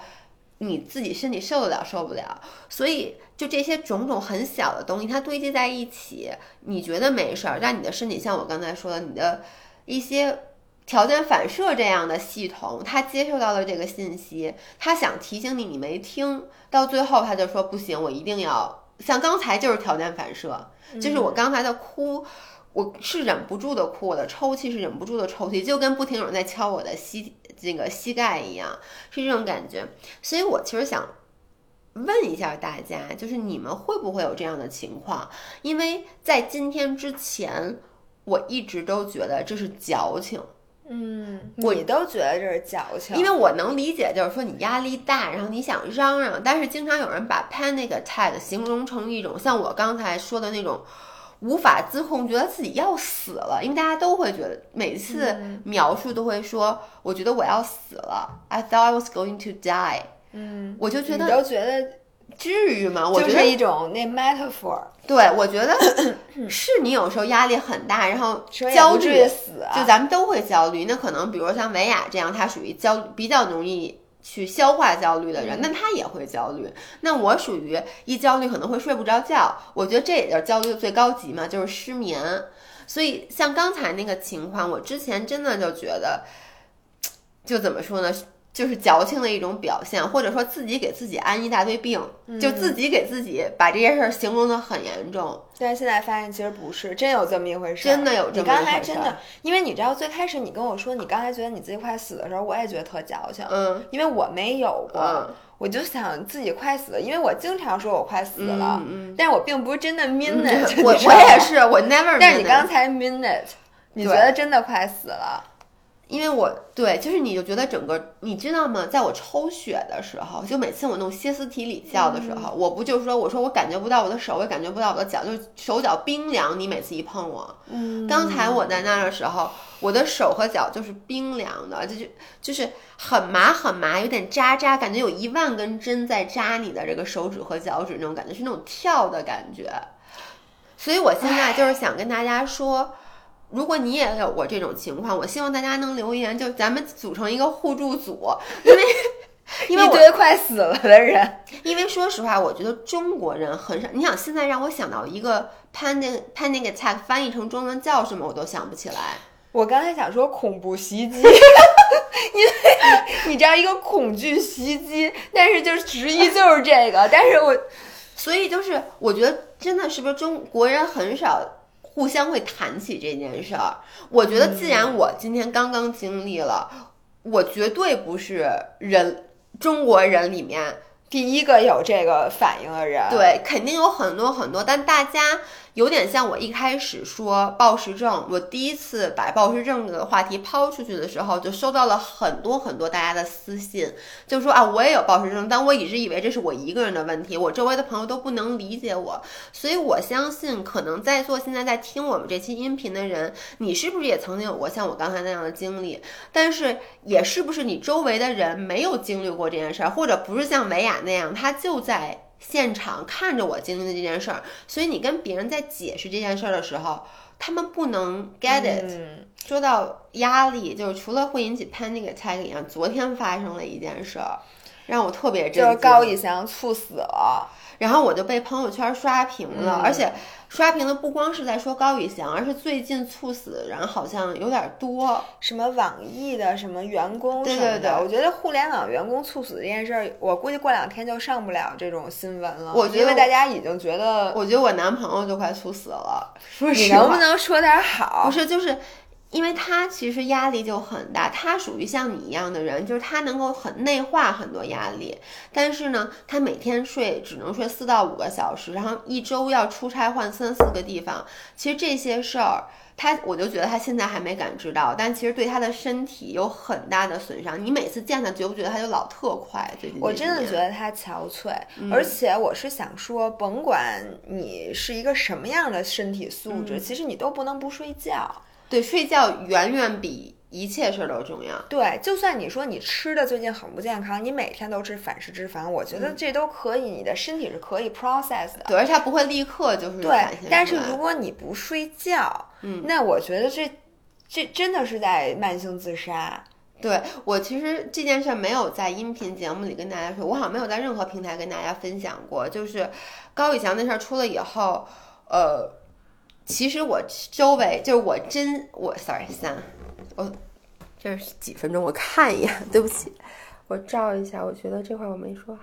你自己身体受得了受不了。所以就这些种种很小的东西，它堆积在一起，你觉得没事儿，但你的身体像我刚才说的，你的一些。条件反射这样的系统，他接受到了这个信息，他想提醒你，你没听到最后，他就说不行，我一定要像刚才就是条件反射，就是我刚才的哭，我是忍不住的哭，我的抽泣是忍不住的抽泣，就跟不停有人在敲我的膝这个膝盖一样，是这种感觉。所以我其实想问一下大家，就是你们会不会有这样的情况？因为在今天之前，我一直都觉得这是矫情。嗯，你都觉得这是矫情，因为我能理解，就是说你压力大，然后你想嚷嚷，但是经常有人把 panic attack 形容成一种像我刚才说的那种无法自控，觉得自己要死了。因为大家都会觉得，每次描述都会说，我觉得我要死了，I thought I was going to die。嗯，我就觉得你都觉得至于吗？我就是一种那 metaphor。对，我觉得是你有时候压力很大，然后焦虑死啊就咱们都会焦虑。那可能比如像维亚这样，他属于焦比较容易去消化焦虑的人，那他也会焦虑。那我属于一焦虑可能会睡不着觉，我觉得这也就是焦虑的最高级嘛，就是失眠。所以像刚才那个情况，我之前真的就觉得，就怎么说呢？就是矫情的一种表现，或者说自己给自己安一大堆病，就自己给自己把这件事儿形容的很严重。但是现在发现其实不是，真有这么一回事儿，真的有这么一你刚才真的，因为你知道最开始你跟我说你刚才觉得你自己快死的时候，我也觉得特矫情，嗯，因为我没有过，嗯我就想自己快死了，因为我经常说我快死了，嗯但是我并不是真的 mean it，我 我也是，我 never。但是你刚才 mean it，你觉得真的快死了，因为我对，就是你就觉得整个，你知道吗？在我抽血的时候，就每次我弄歇斯底里叫的时候，我不就是说，我说我感觉不到我的手，我也感觉不到我的脚，就是手脚冰凉。你每次一碰我，嗯刚才我在那儿的时候，我的手和脚就是冰凉的，就是就是很麻很麻，有点扎扎，感觉有一万根针在扎你的这个手指和脚趾那种感觉，是那种跳的感觉。所以我现在就是想跟大家说。如果你也有过这种情况，我希望大家能留言，就咱们组成一个互助组，因为 因为我一堆快死了的人，因为说实话，我觉得中国人很少。你想现在让我想到一个 panic panic attack 翻译成中文叫什么，我都想不起来。我刚才想说恐怖袭击，因为你这样一个恐惧袭击，但是就是直译就是这个，但是我所以就是我觉得真的是不是中国人很少互相会谈起这件事儿。我觉得既然我今天刚刚经历了，我绝对不是人中国人里面第一个有这个反应的人，对，肯定有很多很多，但大家有点像我一开始说暴食症，我第一次把暴食症这个话题抛出去的时候，就收到了很多很多大家的私信，就说啊，我也有暴食症，但我一直以为这是我一个人的问题，我周围的朋友都不能理解我，所以我相信，可能在座现在在听我们这期音频的人，你是不是也曾经有过像我刚才那样的经历？但是也是不是你周围的人没有经历过这件事儿，或者不是像维亚那样，他就在现场看着我经历的这件事儿，所以你跟别人在解释这件事儿的时候，他们不能 get it。嗯说到压力，就是除了会引起 panic attack 一样，昨天发生了一件事儿，让我特别震惊。就是高以翔猝死了，然后我就被朋友圈刷屏了，嗯而且刷屏的不光是在说高以翔，而是最近猝死的人好像有点多。什么网易的什么员工对什么的，对对我觉得互联网员工猝死这件事儿，我估计过两天就上不了这种新闻了。我觉得因为大家已经觉得，我觉得我男朋友就快猝死了，说你实话，能不能说点好？不是，就是因为他其实压力就很大，他属于像你一样的人，就是他能够很内化很多压力，但是呢，他每天睡只能睡四到五个小时，然后一周要出差换三四个地方，其实这些事儿。他我就觉得他现在还没感知到，但其实对他的身体有很大的损伤。你每次见他，觉不觉得他就老特快？最近我真的觉得他憔悴，嗯而且我是想说，甭管你是一个什么样的身体素嗯质，其实你都不能不睡觉。对睡觉远远比一切事儿都重要。对，就算你说你吃的最近很不健康，你每天都吃反式脂肪，我觉嗯得这都可以，你的身体是可以 process 的。对，而且他不会立刻就是对但是如果你不睡觉，嗯，那我觉得这这真的是在慢性自杀。对我其实这件事儿没有在音频节目里跟大家说，我好像没有在任何平台跟大家分享过。就是高以翔那事儿出了以后，呃，其实我周围就是我真我 sorry 三，我这是几分钟？我看一眼，对不起，我照一下。我觉得这块我没说好。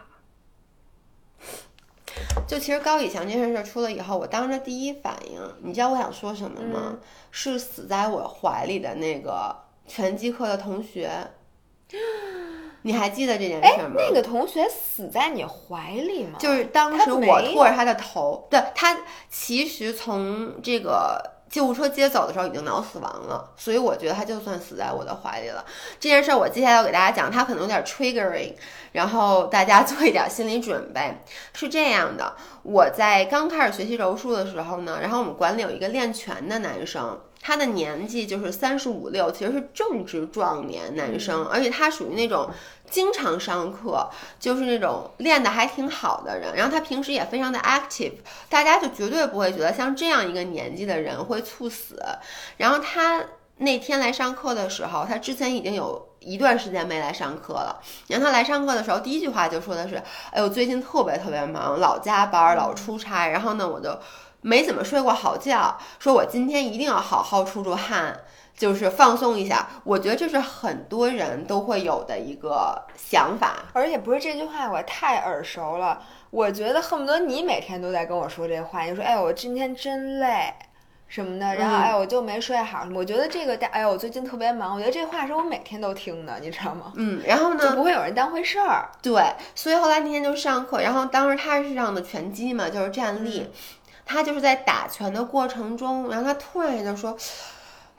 就其实高以翔这件事出了以后，我当时第一反应，你知道我想说什么吗？是死在我怀里的那个拳击课的同学。你还记得这件事吗？那个同学死在你怀里吗？就是当时我拖着他的头，对他其实从这个。救护车接走的时候已经脑死亡了，所以我觉得他就算死在我的怀里了。这件事儿我接下来要给大家讲，他可能有点 triggering，然后大家做一点心理准备。是这样的，我在刚开始学习柔术的时候呢，然后我们馆里有一个练拳的男生。他的年纪就是三十五六，其实是正值壮年男生，而且他属于那种经常上课，就是那种练得还挺好的人。然后他平时也非常的 active，大家就绝对不会觉得像这样一个年纪的人会猝死。然后他那天来上课的时候，他之前已经有一段时间没来上课了。然后他来上课的时候，第一句话就说的是：“哎呦，最近特别特别忙，老加班，老出差。”然后呢，我就。没怎么睡过好觉，说我今天一定要好好出出汗，就是放松一下。我觉得这是很多人都会有的一个想法，而且不是这句话我太耳熟了。我觉得恨不得你每天都在跟我说这话，你说哎我今天真累什么的，然后哎我就没睡好。我觉得这个哎我最近特别忙，我觉得这话是我每天都听的，你知道吗？嗯，然后呢就不会有人当回事儿。对，所以后来那天就上课，然后当时他是上的拳击嘛，就是站立。他就是在打拳的过程中，然后他突然就说：“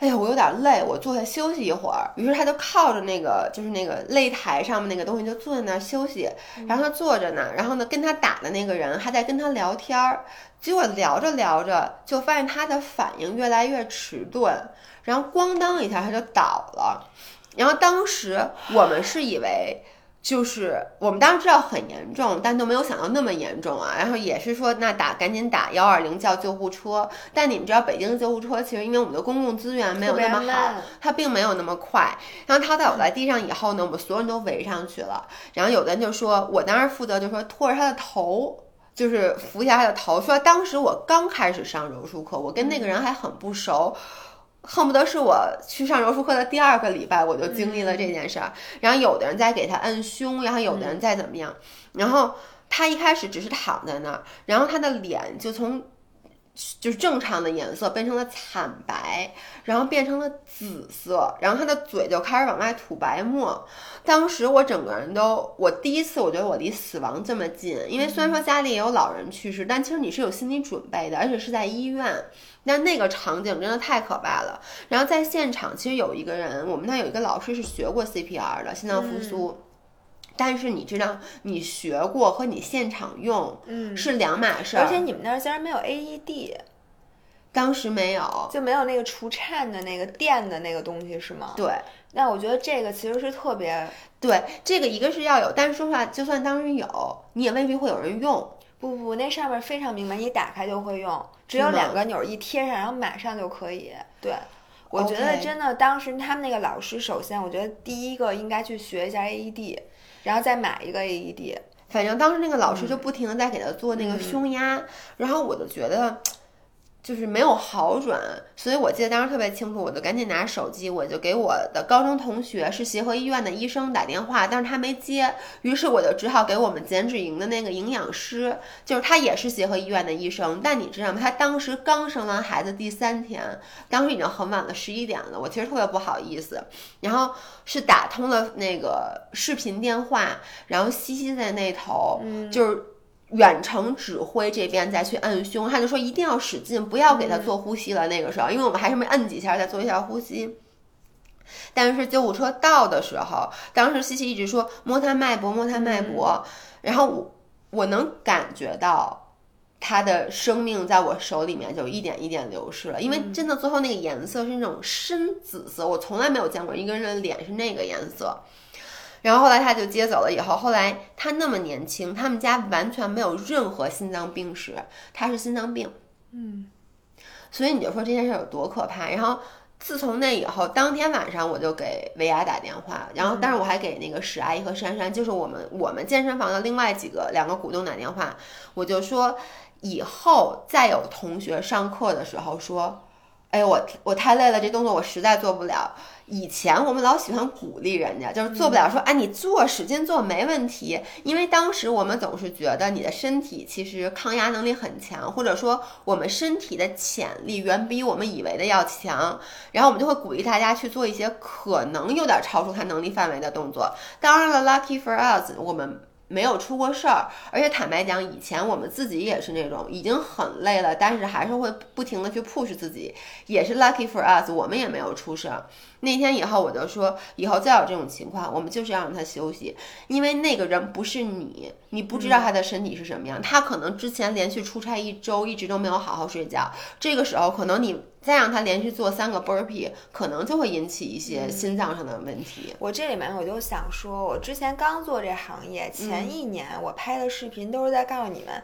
哎呀，我有点累，我坐下休息一会儿。”于是他就靠着那个就是那个擂台上面那个东西，就坐在那儿休息。然后他坐着呢，然后呢跟他打的那个人还在跟他聊天儿。结果聊着聊着，就发现他的反应越来越迟钝，然后咣当一下他就倒了。然后当时我们是以为。就是我们当时知道很严重，但都没有想到那么严重啊。然后也是说，那打赶紧打幺二零叫救护车。但你们知道，北京的救护车其实因为我们的公共资源没有那么好，它并没有那么快。然后他倒在地上以后呢，我们所有人都围上去了。然后有的人就说，我当时负责就说拖着他的头，就是扶一下他的头。说当时我刚开始上柔术课，我跟那个人还很不熟。恨不得是我去上柔术课的第二个礼拜，我就经历了这件事儿。然后有的人在给他摁胸，然后有的人在怎么样。然后他一开始只是躺在那儿，然后他的脸就从就是正常的颜色变成了惨白，然后变成了紫色，然后他的嘴就开始往外吐白沫。当时我整个人都，我第一次我觉得我离死亡这么近，因为虽然说家里也有老人去世，但其实你是有心理准备的，而且是在医院。那那个场景真的太可怕了。然后在现场，其实有一个人，我们那有一个老师是学过 CPR 的心脏复苏，但是你知道，你学过和你现场用，嗯，是两码事。而且你们那儿竟然没有 AED，当时没有，就没有那个除颤的那个电的那个东西是吗？对。那我觉得这个其实是特别对，这个一个是要有，但是说实话，就算当时有，你也未必会有人用。不不，那上面非常明白，你打开就会用。只有两个钮一贴上，然后马上就可以。对，我觉得真的，当时他们那个老师，首先我觉得第一个应该去学一下 AED，然后再买一个 AED。反正当时那个老师就不停的在给他做那个胸压，然后我就觉得。就是没有好转，所以我记得当时特别清楚，我就赶紧拿手机，我就给我的高中同学是协和医院的医生打电话，但是他没接，于是我就只好给我们减脂营的那个营养师，就是他也是协和医院的医生，但你知道吗？他当时刚生完孩子第三天，当时已经很晚了，十一点了，我其实特别不好意思，然后是打通了那个视频电话，然后西西在那头，嗯就是。远程指挥这边再去摁胸，他就说一定要使劲，不要给他做呼吸了。那个时候，因为我们还是没摁几下，再做一下呼吸。但是救护车到的时候，当时西西一直说摸他脉搏，摸他脉搏，然后我我能感觉到他的生命在我手里面就一点一点流逝了。因为真的最后那个颜色是那种深紫色，我从来没有见过一个人的脸是那个颜色。然后后来他就接走了，以后后来他那么年轻，他们家完全没有任何心脏病史，他是心脏病，嗯，所以你就说这件事有多可怕。然后自从那以后，当天晚上我就给维亚打电话，然后但是我还给那个史阿姨和珊珊，就是我们我们健身房的另外几个两个股东打电话，我就说以后再有同学上课的时候说。哎，我我太累了，这动作我实在做不了。以前我们老喜欢鼓励人家，就是做不了说，哎，你做使劲做没问题，因为当时我们总是觉得你的身体其实抗压能力很强，或者说我们身体的潜力远比我们以为的要强，然后我们就会鼓励大家去做一些可能有点超出他能力范围的动作。当然了，lucky for us，我们。没有出过事儿，而且坦白讲，以前我们自己也是那种已经很累了，但是还是会不停的去 push 自己，也是 lucky for us，我们也没有出事儿。那天以后我就说，以后再有这种情况，我们就是要让他休息，因为那个人不是你，你不知道他的身体是什么样，他可能之前连续出差一周，一直都没有好好睡觉，这个时候可能你。再让他连续做三个 burpee，可能就会引起一些心脏上的问题。我这里面我就想说，我之前刚做这行业，前一年我拍的视频都是在告诉你们。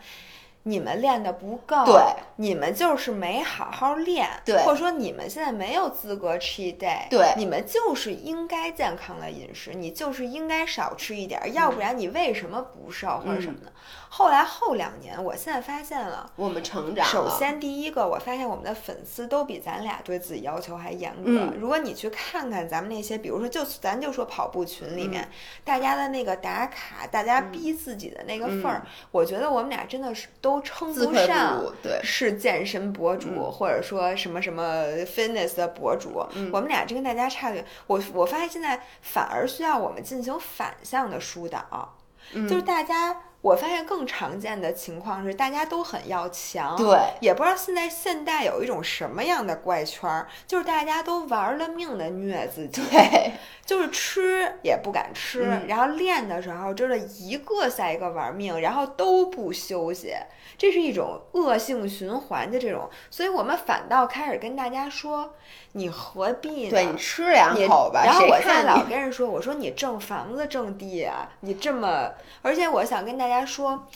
你们练的不够，对，你们就是没好好练，对，或者说你们现在没有资格 cheat day，对，你们就是应该健康的饮食，你就是应该少吃一点，要不然你为什么不瘦或者什么的？后来后两年，我现在发现了，我们成长。首先第一个，我发现我们的粉丝都比咱俩对自己要求还严格。如果你去看看咱们那些，比如说就咱就说跑步群里面，大家的那个打卡，大家逼自己的那个份儿，我觉得我们俩真的是都。称不上是健身博主，或者说什么什么 fitness 的博主，我们俩就跟大家差远。我我发现现在反而需要我们进行反向的疏导，就是大家。我发现更常见的情况是，大家都很要强，对，也不知道现在现代有一种什么样的怪圈儿，就是大家都玩了命的虐自己，对，就是吃也不敢吃，然后练的时候真的一个赛一个玩命，然后都不休息，这是一种恶性循环的这种，所以我们反倒开始跟大家说。你何必呢？对你吃两口吧。然后我现在老跟人说，我说你挣房子挣地啊，你这么，而且我想跟大家说，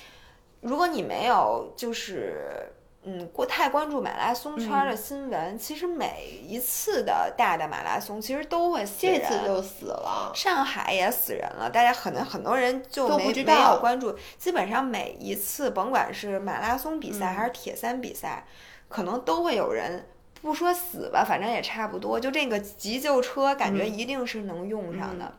如果你没有就是嗯过太关注马拉松圈的新闻，其实每一次的大的马拉松其实都会死人，这次就死了，上海也死人了，大家可能很多人就没没有关注，基本上每一次甭管是马拉松比赛还是铁三比赛，可能都会有人。不说死吧，反正也差不多。就这个急救车，感觉一定是能用上的。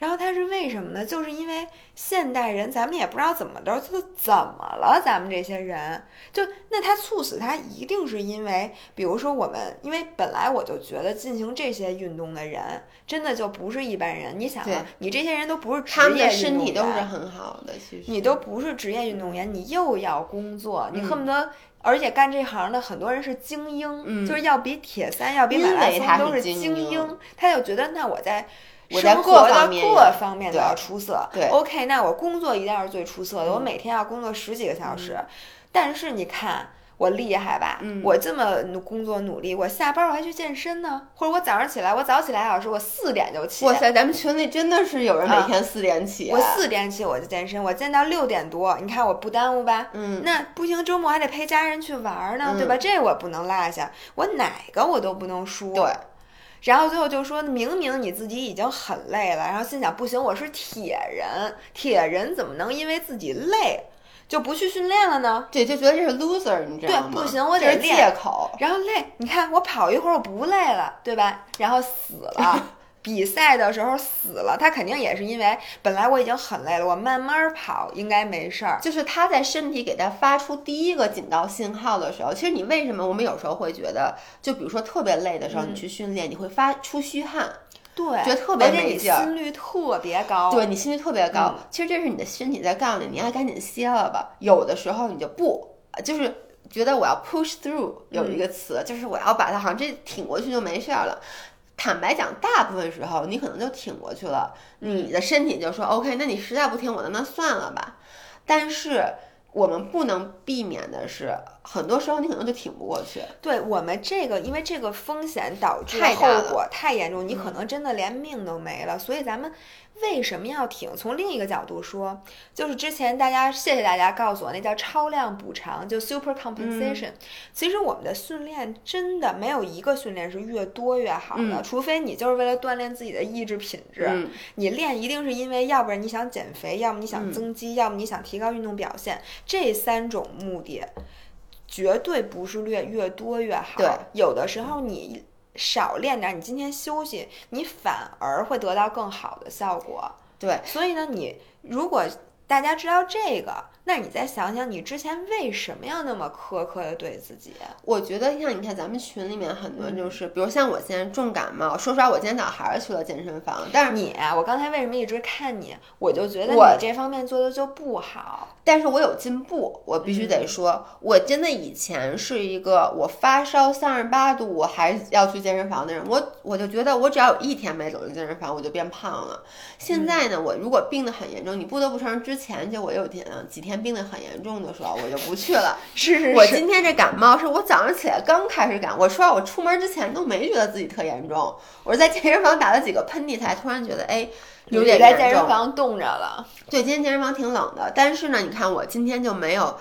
然后它是为什么呢？就是因为现代人，咱们也不知道怎么着，就怎么了？咱们这些人，就那他猝死，他一定是因为，比如说我们，因为本来我就觉得进行这些运动的人，真的就不是一般人。你想啊，你这些人都不是职业运动员，身体都是很好的。其实你都不是职业运动员，你又要工作，你恨不得。而且干这行的很多人是精英，就是要比铁三要比马拉松都是精英，他就觉得那我在生活的各方面都要出色。对，OK，那我工作一定要是最出色的，我每天要工作十几个小时。但是你看。我厉害吧？我这么工作努力，我下班我还去健身呢，或者我早上起来，我早起俩小时，我四点就起。哇塞，咱们群里真的是有人每天四点起。我四点起我就健身，我健到六点多，你看我不耽误吧？嗯。那不行，周末还得陪家人去玩呢，对吧？这我不能落下，我哪个我都不能输。对。然后最后就说明明你自己已经很累了，然后心想不行，我是铁人，铁人怎么能因为自己累？就不去训练了呢？对，就觉得这是 loser，你知道吗？对，不行，我得练。借口。然后累，你看我跑一会儿我不累了，对吧？然后死了，比赛的时候死了，他肯定也是因为本来我已经很累了，我慢慢跑应该没事儿。就是他在身体给他发出第一个警告信号的时候，其实你为什么我们有时候会觉得，就比如说特别累的时候，你去训练，你会发出虚汗。对，觉得特别没劲心率特别高。对你心率特别高，其实这是你的身体在告诉你，你还赶紧歇了吧。有的时候你就不，就是觉得我要 push through，有一个词，就是我要把它好像这挺过去就没事儿了。坦白讲，大部分时候你可能就挺过去了，你的身体就说 OK，那你实在不听我的，那算了吧。但是。我们不能避免的是，很多时候你可能就挺不过去。对我们这个，因为这个风险导致后果太严重，你可能真的连命都没了。所以咱们。为什么要挺？从另一个角度说，就是之前大家谢谢大家告诉我，那叫超量补偿，就 super compensation。其实我们的训练真的没有一个训练是越多越好的，除非你就是为了锻炼自己的意志品质。你练一定是因为，要不然你想减肥，要么你想增肌，要么你想提高运动表现，这三种目的。绝对不是越越多越好。有的时候你少练点，你今天休息，你反而会得到更好的效果。对，所以呢，你如果大家知道这个。那你再想想，你之前为什么要那么苛刻的对自己？我觉得像你看咱们群里面很多人就是，比如像我现在重感冒，说实话，我今天早上还是去了健身房。但是你，我刚才为什么一直看你，我就觉得你这方面做的就不好。但是我有进步，我必须得说，我真的以前是一个我发烧三十八度我还要去健身房的人，我我就觉得我只要有一天没走进健身房，我就变胖了。现在呢，我如果病得很严重，你不得不承认，之前就我有天几天。病得很严重的时候，我就不去了。是是是，我今天这感冒是我早上起来刚开始感。我说我出门之前都没觉得自己特严重，我是在健身房打了几个喷嚏才突然觉得哎有点在健身房冻着了。对，今天健身房挺冷的，但是呢，你看我今天就没有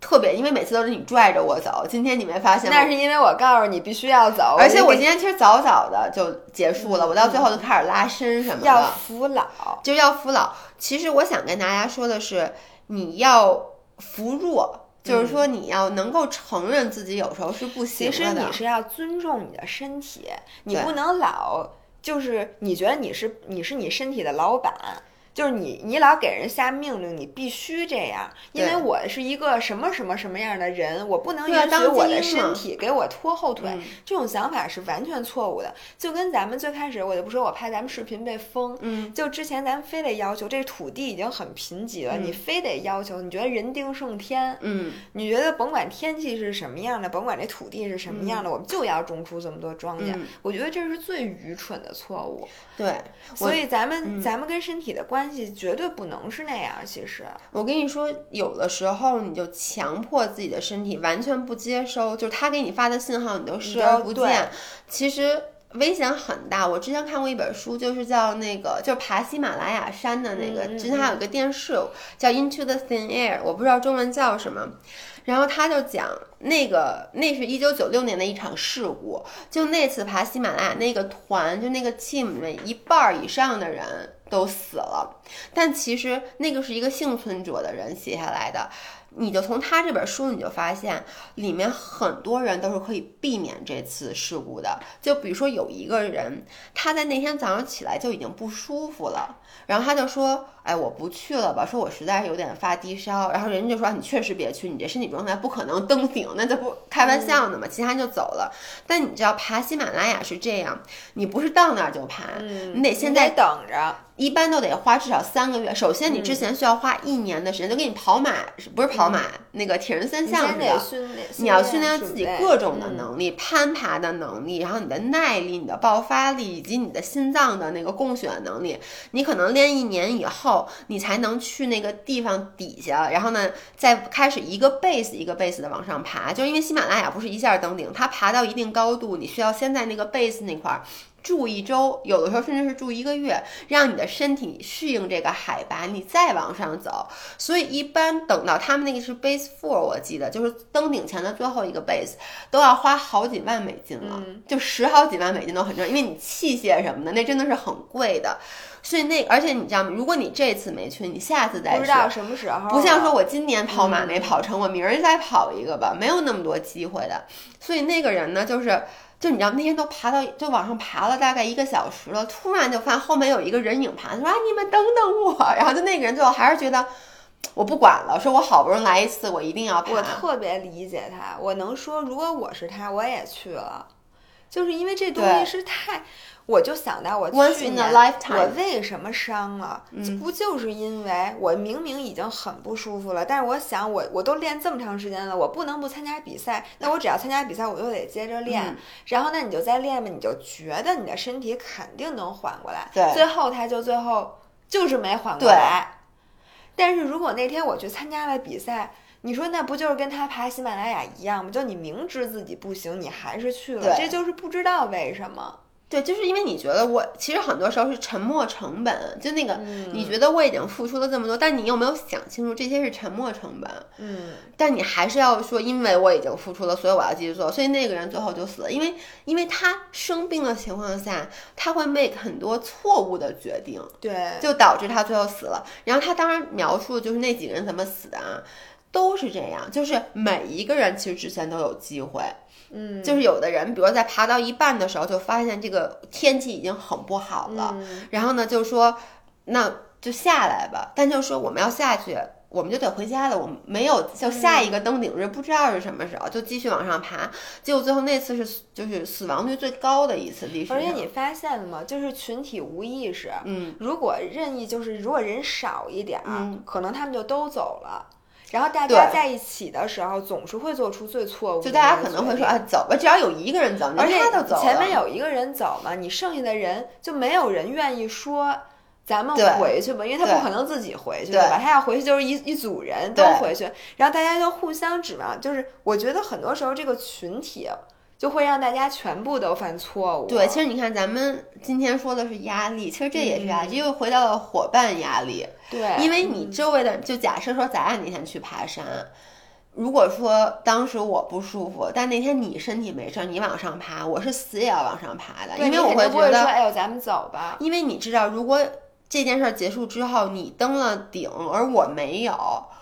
特别，因为每次都是你拽着我走。今天你没发现？那是因为我告诉你必须要走，而且我今天其实早早的就结束了，我到最后就开始拉伸什么的。要服老，就要服老。其实我想跟大家说的是。你要服弱，就是说你要能够承认自己有时候是不行的。其实你是要尊重你的身体，你不能老就是你觉得你是你是你身体的老板。就是你，你老给人下命令，你必须这样，因为我是一个什么什么什么样的人，我不能允许我的身体给我拖后腿。这种想法是完全错误的。就跟咱们最开始，我就不说我拍咱们视频被封，嗯，就之前咱们非得要求这土地已经很贫瘠了，你非得要求，你觉得人定胜天，嗯，你觉得甭管天气是什么样的，甭管这土地是什么样的，我们就要种出这么多庄稼。我觉得这是最愚蠢的错误。对，所以咱们咱们跟身体的关。关系绝对不能是那样。其实，我跟你说，有的时候你就强迫自己的身体完全不接收，就是他给你发的信号，你都视而不见。其实危险很大。我之前看过一本书，就是叫那个，就是爬喜马拉雅山的那个。之前还有个电视叫《Into the Thin Air》，我不知道中文叫什么。然后他就讲那个，那是一九九六年的一场事故。就那次爬喜马拉雅那个团，就那个 team 里面一半以上的人。都死了，但其实那个是一个幸存者的人写下来的。你就从他这本书，你就发现里面很多人都是可以避免这次事故的。就比如说有一个人，他在那天早上起来就已经不舒服了，然后他就说：“哎，我不去了吧，说我实在是有点发低烧。”然后人家就说：“你确实别去，你这身体状态不可能登顶，那这不开玩笑呢嘛。”其他人就走了。但你知道爬喜马拉雅是这样，你不是到那儿就爬，你得现在等着。一般都得花至少三个月。首先，你之前需要花一年的时间，就给你跑马，不是跑马，那个铁人三项似的。你要训练自己各种的能力，攀爬的能力，然后你的耐力、你的爆发力以及你的心脏的那个供血能力。你可能练一年以后，你才能去那个地方底下，然后呢，再开始一个 base 一个 base 的往上爬。就因为喜马拉雅不是一下登顶，它爬到一定高度，你需要先在那个 base 那块儿。住一周，有的时候甚至是住一个月，让你的身体适应这个海拔，你再往上走。所以一般等到他们那个是 base four，我记得就是登顶前的最后一个 base，都要花好几万美金了，就十好几万美金都很正，因为你器械什么的那真的是很贵的。所以那而且你知道吗？如果你这次没去，你下次再去，不知道什么时候。不像说我今年跑马没跑成，我明儿再跑一个吧，没有那么多机会的。所以那个人呢，就是。就你知道那天都爬到就往上爬了大概一个小时了，突然就发现后面有一个人影爬，说啊你们等等我，然后就那个人最后还是觉得我不管了，说我好不容易来一次，我一定要爬。我特别理解他，我能说如果我是他，我也去了，就是因为这东西是太。我就想到我去年我为什么伤了，不就是因为我明明已经很不舒服了，但是我想我我都练这么长时间了，我不能不参加比赛，那我只要参加比赛，我就得接着练。然后那你就再练吧，你就觉得你的身体肯定能缓过来。对，最后他就最后就是没缓过来。但是如果那天我去参加了比赛，你说那不就是跟他爬喜马拉雅一样吗？就你明知自己不行，你还是去了，这就是不知道为什么。对，就是因为你觉得我其实很多时候是沉没成本，就那个你觉得我已经付出了这么多，但你有没有想清楚这些是沉没成本？嗯，但你还是要说，因为我已经付出了，所以我要继续做。所以那个人最后就死了，因为因为他生病的情况下，他会 make 很多错误的决定，对，就导致他最后死了。然后他当然描述的就是那几个人怎么死的啊。都是这样，就是每一个人其实之前都有机会。嗯，就是有的人，比如在爬到一半的时候，就发现这个天气已经很不好了，然后呢，就说那就下来吧。但就说我们要下去，我们就得回家了。我们没有就下一个登顶日，不知道是什么时候，就继续往上爬。结果最后那次是就是死亡率最高的一次历史。而且你发现了吗？就是群体无意识。嗯，如果任意就是如果人少一点，嗯，可能他们就都走了。然后大家在一起的时候，总是会做出最错误的。就大家可能会说：“啊，走吧，只要有一个人走，而且他都走前面有一个人走嘛，你剩下的人就没有人愿意说咱们回去吧，因为他不可能自己回去，对吧？他要回去就是一一组人都回去，然后大家就互相指望。就是我觉得很多时候这个群体。就会让大家全部都犯错误。对，其实你看，咱们今天说的是压力，其实这也是压力，又回到了伙伴压力。对，因为你周围的，就假设说咱俩那天去爬山，如果说当时我不舒服，但那天你身体没事，你往上爬，我是死也要往上爬的，因为我会觉得，哎呦，咱们走吧。因为你知道，如果这件事儿结束之后你登了顶，而我没有，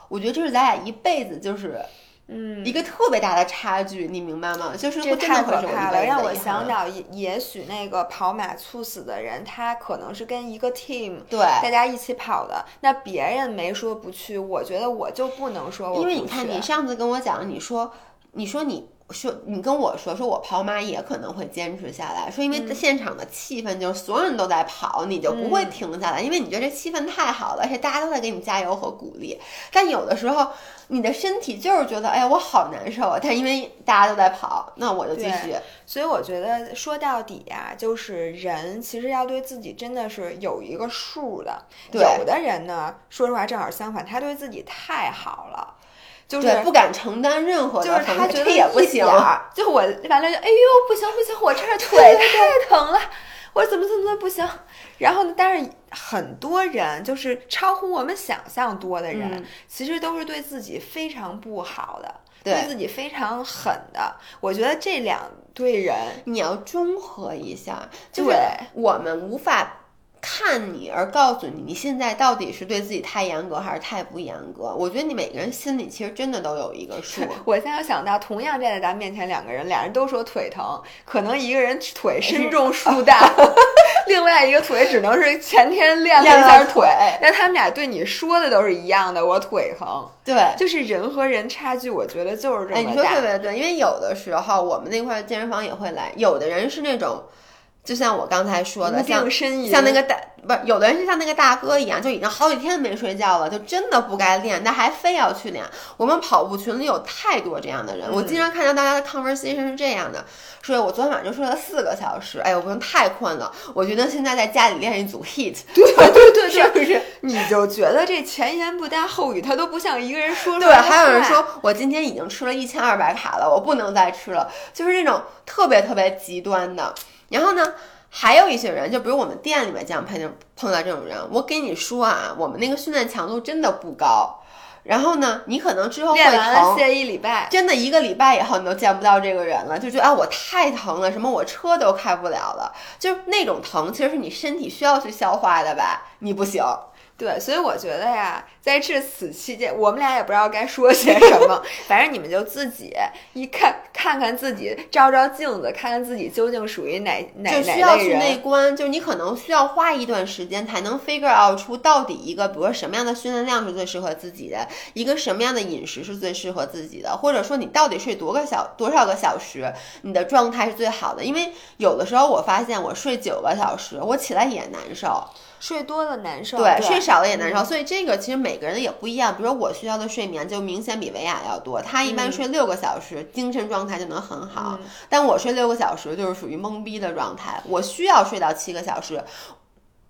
我觉得这是咱俩一辈子就是。嗯，一个特别大的差距，你明白吗？就是这太可怕了，让我想到也也许那个跑马猝死的人，他可能是跟一个 team 对大家一起跑的，那别人没说不去，我觉得我就不能说，因为你看你上次跟我讲，你说你说你。说你跟我说说，我跑马也可能会坚持下来。说因为现场的气氛就是所有人都在跑，你就不会停下来，因为你觉得这气氛太好了，而且大家都在给你加油和鼓励。但有的时候，你的身体就是觉得，哎呀，我好难受啊。但因为大家都在跑，那我就继续。所以我觉得说到底呀，就是人其实要对自己真的是有一个数的。有的人呢，说实话正好相反，他对自己太好了。就是不敢承担任何，就是他觉得也不行。就我完了就哎呦不行不行，我这腿太疼了，我怎么怎么不行。然后呢，但是很多人就是超乎我们想象多的人，其实都是对自己非常不好的，对自己非常狠的。我觉得这两对人你要中和一下，就是我们无法。看你而告诉你，你现在到底是对自己太严格还是太不严格？我觉得你每个人心里其实真的都有一个数。我现在想到，同样站在咱面前两个人，俩人都说腿疼，可能一个人腿身重树大，另外一个腿只能是前天练了一下腿。那他们俩对你说的都是一样的，我腿疼。对，就是人和人差距，我觉得就是这么大。哎，你说特别对，因为有的时候我们那块健身房也会来，有的人是那种。就像我刚才说的，像像那个大不是有的人是像那个大哥一样，就已经好几天没睡觉了，就真的不该练，但还非要去练。我们跑步群里有太多这样的人，我经常看到大家的 conversation 是这样的：说，我昨天晚上就睡了四个小时，哎呦，我不能太困了。我觉得现在在家里练一组 heat，对对对，是不是？你就觉得这前言不搭后语，他都不像一个人说。对，还有人说我今天已经吃了一千二百卡了，我不能再吃了，就是那种特别特别极端的。然后呢，还有一些人，就比如我们店里面这样碰见碰到这种人，我给你说啊，我们那个训练强度真的不高。然后呢，你可能之后会疼，歇一礼拜，真的一个礼拜以后你都见不到这个人了，就觉得啊我太疼了，什么我车都开不了了，就是那种疼，其实是你身体需要去消化的吧，你不行。对，所以我觉得呀，在至此期间，我们俩也不知道该说些什么。反正你们就自己一看，看看自己，照照镜子，看看自己究竟属于哪哪就需要去内观，就你可能需要花一段时间才能 figure out 出到底一个，比如说什么样的训练量是最适合自己的，一个什么样的饮食是最适合自己的，或者说你到底睡多个小多少个小时，你的状态是最好的。因为有的时候我发现我睡九个小时，我起来也难受。睡多了难受，对，睡少了也难受，所以这个其实每个人也不一样。比如说我需要的睡眠就明显比维亚要多，他一般睡六个小时，精神状态就能很好，但我睡六个小时就是属于懵逼的状态，我需要睡到七个小时。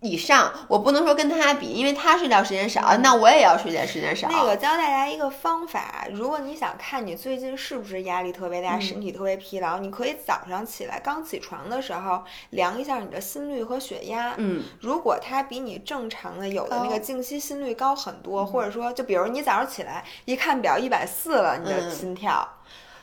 以上，我不能说跟他比，因为他睡觉时间少，那我也要睡觉时间少。那个教大家一个方法，如果你想看你最近是不是压力特别大，身体特别疲劳，你可以早上起来刚起床的时候量一下你的心率和血压。嗯，如果它比你正常的有的那个静息心率高很多，或者说就比如你早上起来一看表一百四了，你的心跳。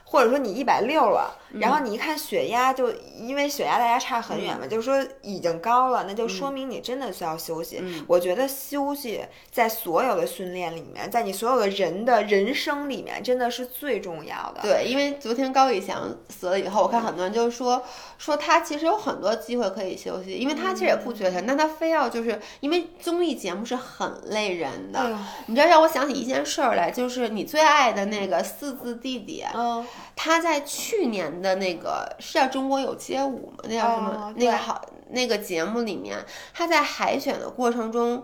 或者说你一百六了，然后你一看血压，就因为血压大家差很远嘛，就是说已经高了，那就说明你真的需要休息。我觉得休息在所有的训练里面，在你所有的人的人生里面，真的是最重要的。对，因为昨天高以翔死了以后，我看很多人就是说说他其实有很多机会可以休息，因为他其实也不缺钱，但他非要就是因为综艺节目是很累人的。你知道让我想起一件事儿来，就是你最爱的那个四字弟弟，嗯。他在去年的那个是叫《中国有街舞》吗？那叫什么？那个好那个节目里面，他在海选的过程中。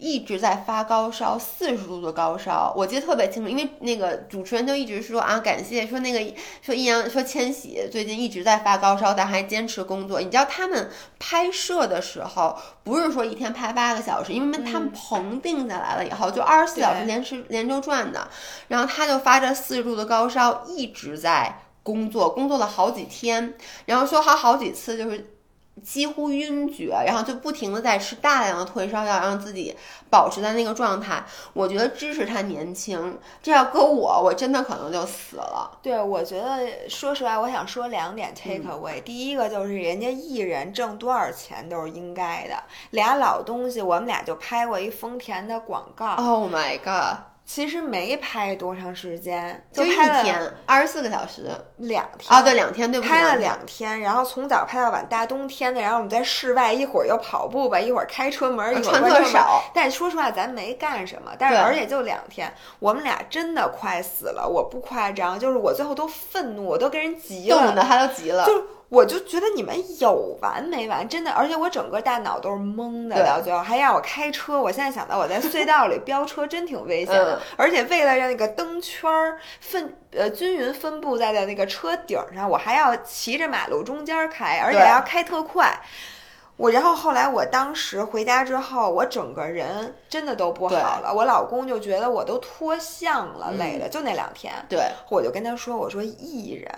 一直在发高烧，四十度的高烧，我记得特别清楚，因为那个主持人就一直说啊，感谢说那个说易烊说千玺最近一直在发高烧，但还坚持工作。你知道他们拍摄的时候不是说一天拍八个小时，因为他们棚定下来了以后就二十四小时连时连轴转的，然后他就发着四十度的高烧一直在工作，工作了好几天，然后说好好几次就是。几乎晕厥，然后就不停的在吃大量的退烧药，让自己保持在那个状态。我觉得支持他年轻，这要搁我，我真的可能就死了。对，我觉得说实话，我想说两点 take away。第一个就是人家艺人挣多少钱都是应该的。俩老东西，我们俩就拍过一丰田的广告。Oh my god！其实没拍多长时间，就一天，二十四个小时，两天啊，对，两天，对，拍了两天，然后从早拍到晚，大冬天的，然后我们在室外，一会儿又跑步吧，一会儿开车门，一会儿关车门。但说实话，咱没干什么，但是而且就两天，我们俩真的快死了，我不夸张，就是我最后都愤怒，我都跟人急了，的他都急了，就。我就觉得你们有完没完，真的，而且我整个大脑都是懵的，到最后还让我开车。我现在想到我在隧道里飙车，真挺危险的。而且为了让那个灯圈儿分呃均匀分布在的那个车顶上，我还要骑着马路中间开，而且还要开特快。我然后后来我当时回家之后，我整个人真的都不好了。我老公就觉得我都脱相了，累的就那两天。对，我就跟他说：“我说艺人。”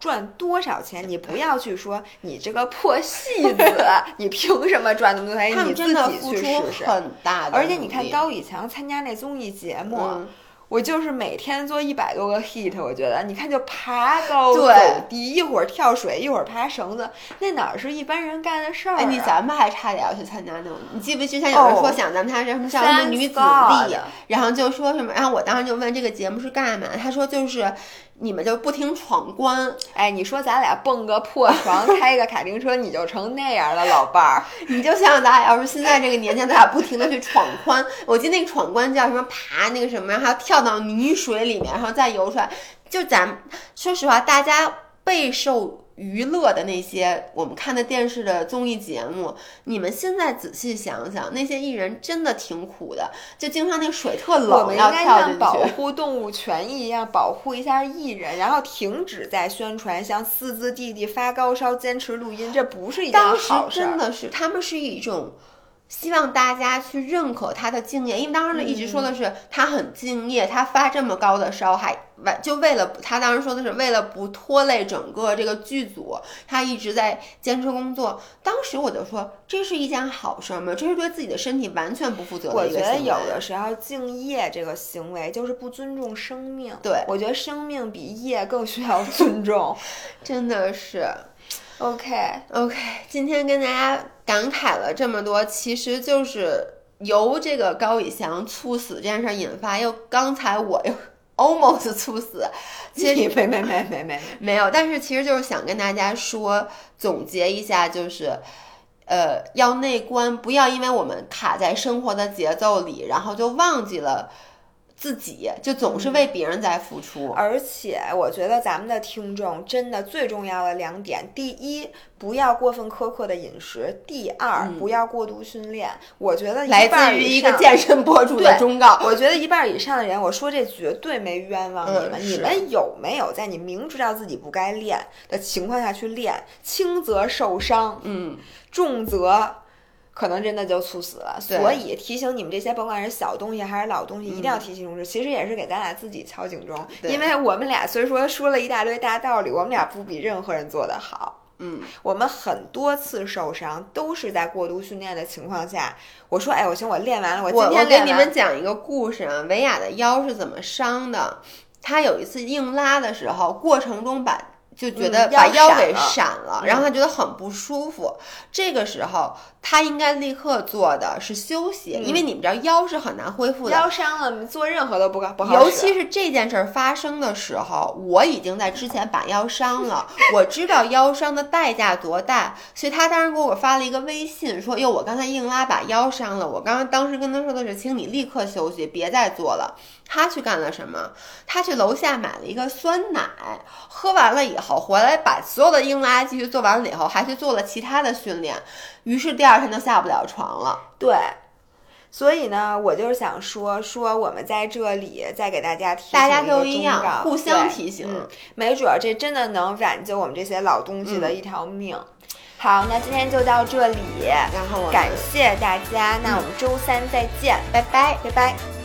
赚多少钱？你不 要去说你这个破戏子，你凭什么赚那么多钱？你自己去试试。很大的，而且你看高以翔参加那综艺节目。我就是每天做一百多个 hit，我觉得你看就爬高走低，一会儿跳水，一会儿爬绳子，那哪是一般人干的事儿？哎，你咱们还差点要去参加那种，你记不？之前有人说想咱们参加什么像什么女子力，然后就说什么，然后我当时就问这个节目是干嘛？他说就是你们就不停闯关。哎，你说咱俩蹦个破床，开个卡丁车，你就成那样了，老伴儿。你就想想咱俩要是现在这个年纪，咱俩不停的去闯关，我记得那个闯关叫什么爬那个什么，还要跳。到泥水里面，然后再游出来。就咱说实话，大家备受娱乐的那些我们看的电视的综艺节目，你们现在仔细想想，那些艺人真的挺苦的，就经常那水特冷，我们应该像保护动物权益一样保护一下艺人，然后停止在宣传像四字弟弟发高烧坚持录音，这不是一件好事。真的是，他们是一种。希望大家去认可他的敬业，因为当时呢一直说的是他很敬业，他发这么高的烧还完就为了他当时说的是为了不拖累整个这个剧组，他一直在坚持工作。当时我就说这是一件好事吗？这是对自己的身体完全不负责的一个行为。我觉得有的时候敬业这个行为就是不尊重生命。对，我觉得生命比业更需要尊重，真的是。OK OK，今天跟大家感慨了这么多，其实就是由这个高以翔猝死这件事引发，又刚才我又 almost 猝死，其实没没没没没没有，但是其实就是想跟大家说，总结一下，就是呃，要内观，不要因为我们卡在生活的节奏里，然后就忘记了。自己就总是为别人在付出，而且我觉得咱们的听众真的最重要的两点：第一，不要过分苛刻的饮食；第二，不要过度训练。我觉得来自于一个健身博主的忠告。我觉得一半以上的人，我说这绝对没冤枉你们。你们有没有在你明知道自己不该练的情况下去练？轻则受伤，嗯，重则。可能真的就猝死了，所以提醒你们这些，甭管是小东西还是老东西，一定要提醒重视。其实也是给咱俩自己敲警钟，因为我们俩虽说说了一大堆大道理，我们俩不比任何人做得好。嗯，我们很多次受伤都是在过度训练的情况下。我说，哎，我行，我练完了，我今天我给你们讲一个故事啊，维亚的腰是怎么伤的。他有一次硬拉的时候，过程中把就觉得嗯把腰给闪了闪了，然后他觉得很不舒服。这个时候他应该立刻做的是休息，因为你们知道腰是很难恢复的。腰伤了，做任何都不不好。尤其是这件事儿发生的时候，我已经在之前把腰伤了，我知道腰伤的代价多大，所以他当时给我发了一个微信，说：“哟，我刚才硬拉把腰伤了。”我刚刚当时跟他说的是，请你立刻休息，别再做了。他去干了什么？他去楼下买了一个酸奶，喝完了以后回来，把所有的硬拉继续做完了以后，还去做了其他的训练，于是第二天就下不了床了。对。所以呢，我就是想说说我们在这里再给大家提醒大家都一样互相提醒嗯没准儿这真的能挽救我们这些老东西的一条命。好，那今天就到这里，然后感谢大家，那我们周三再见，拜拜。拜拜。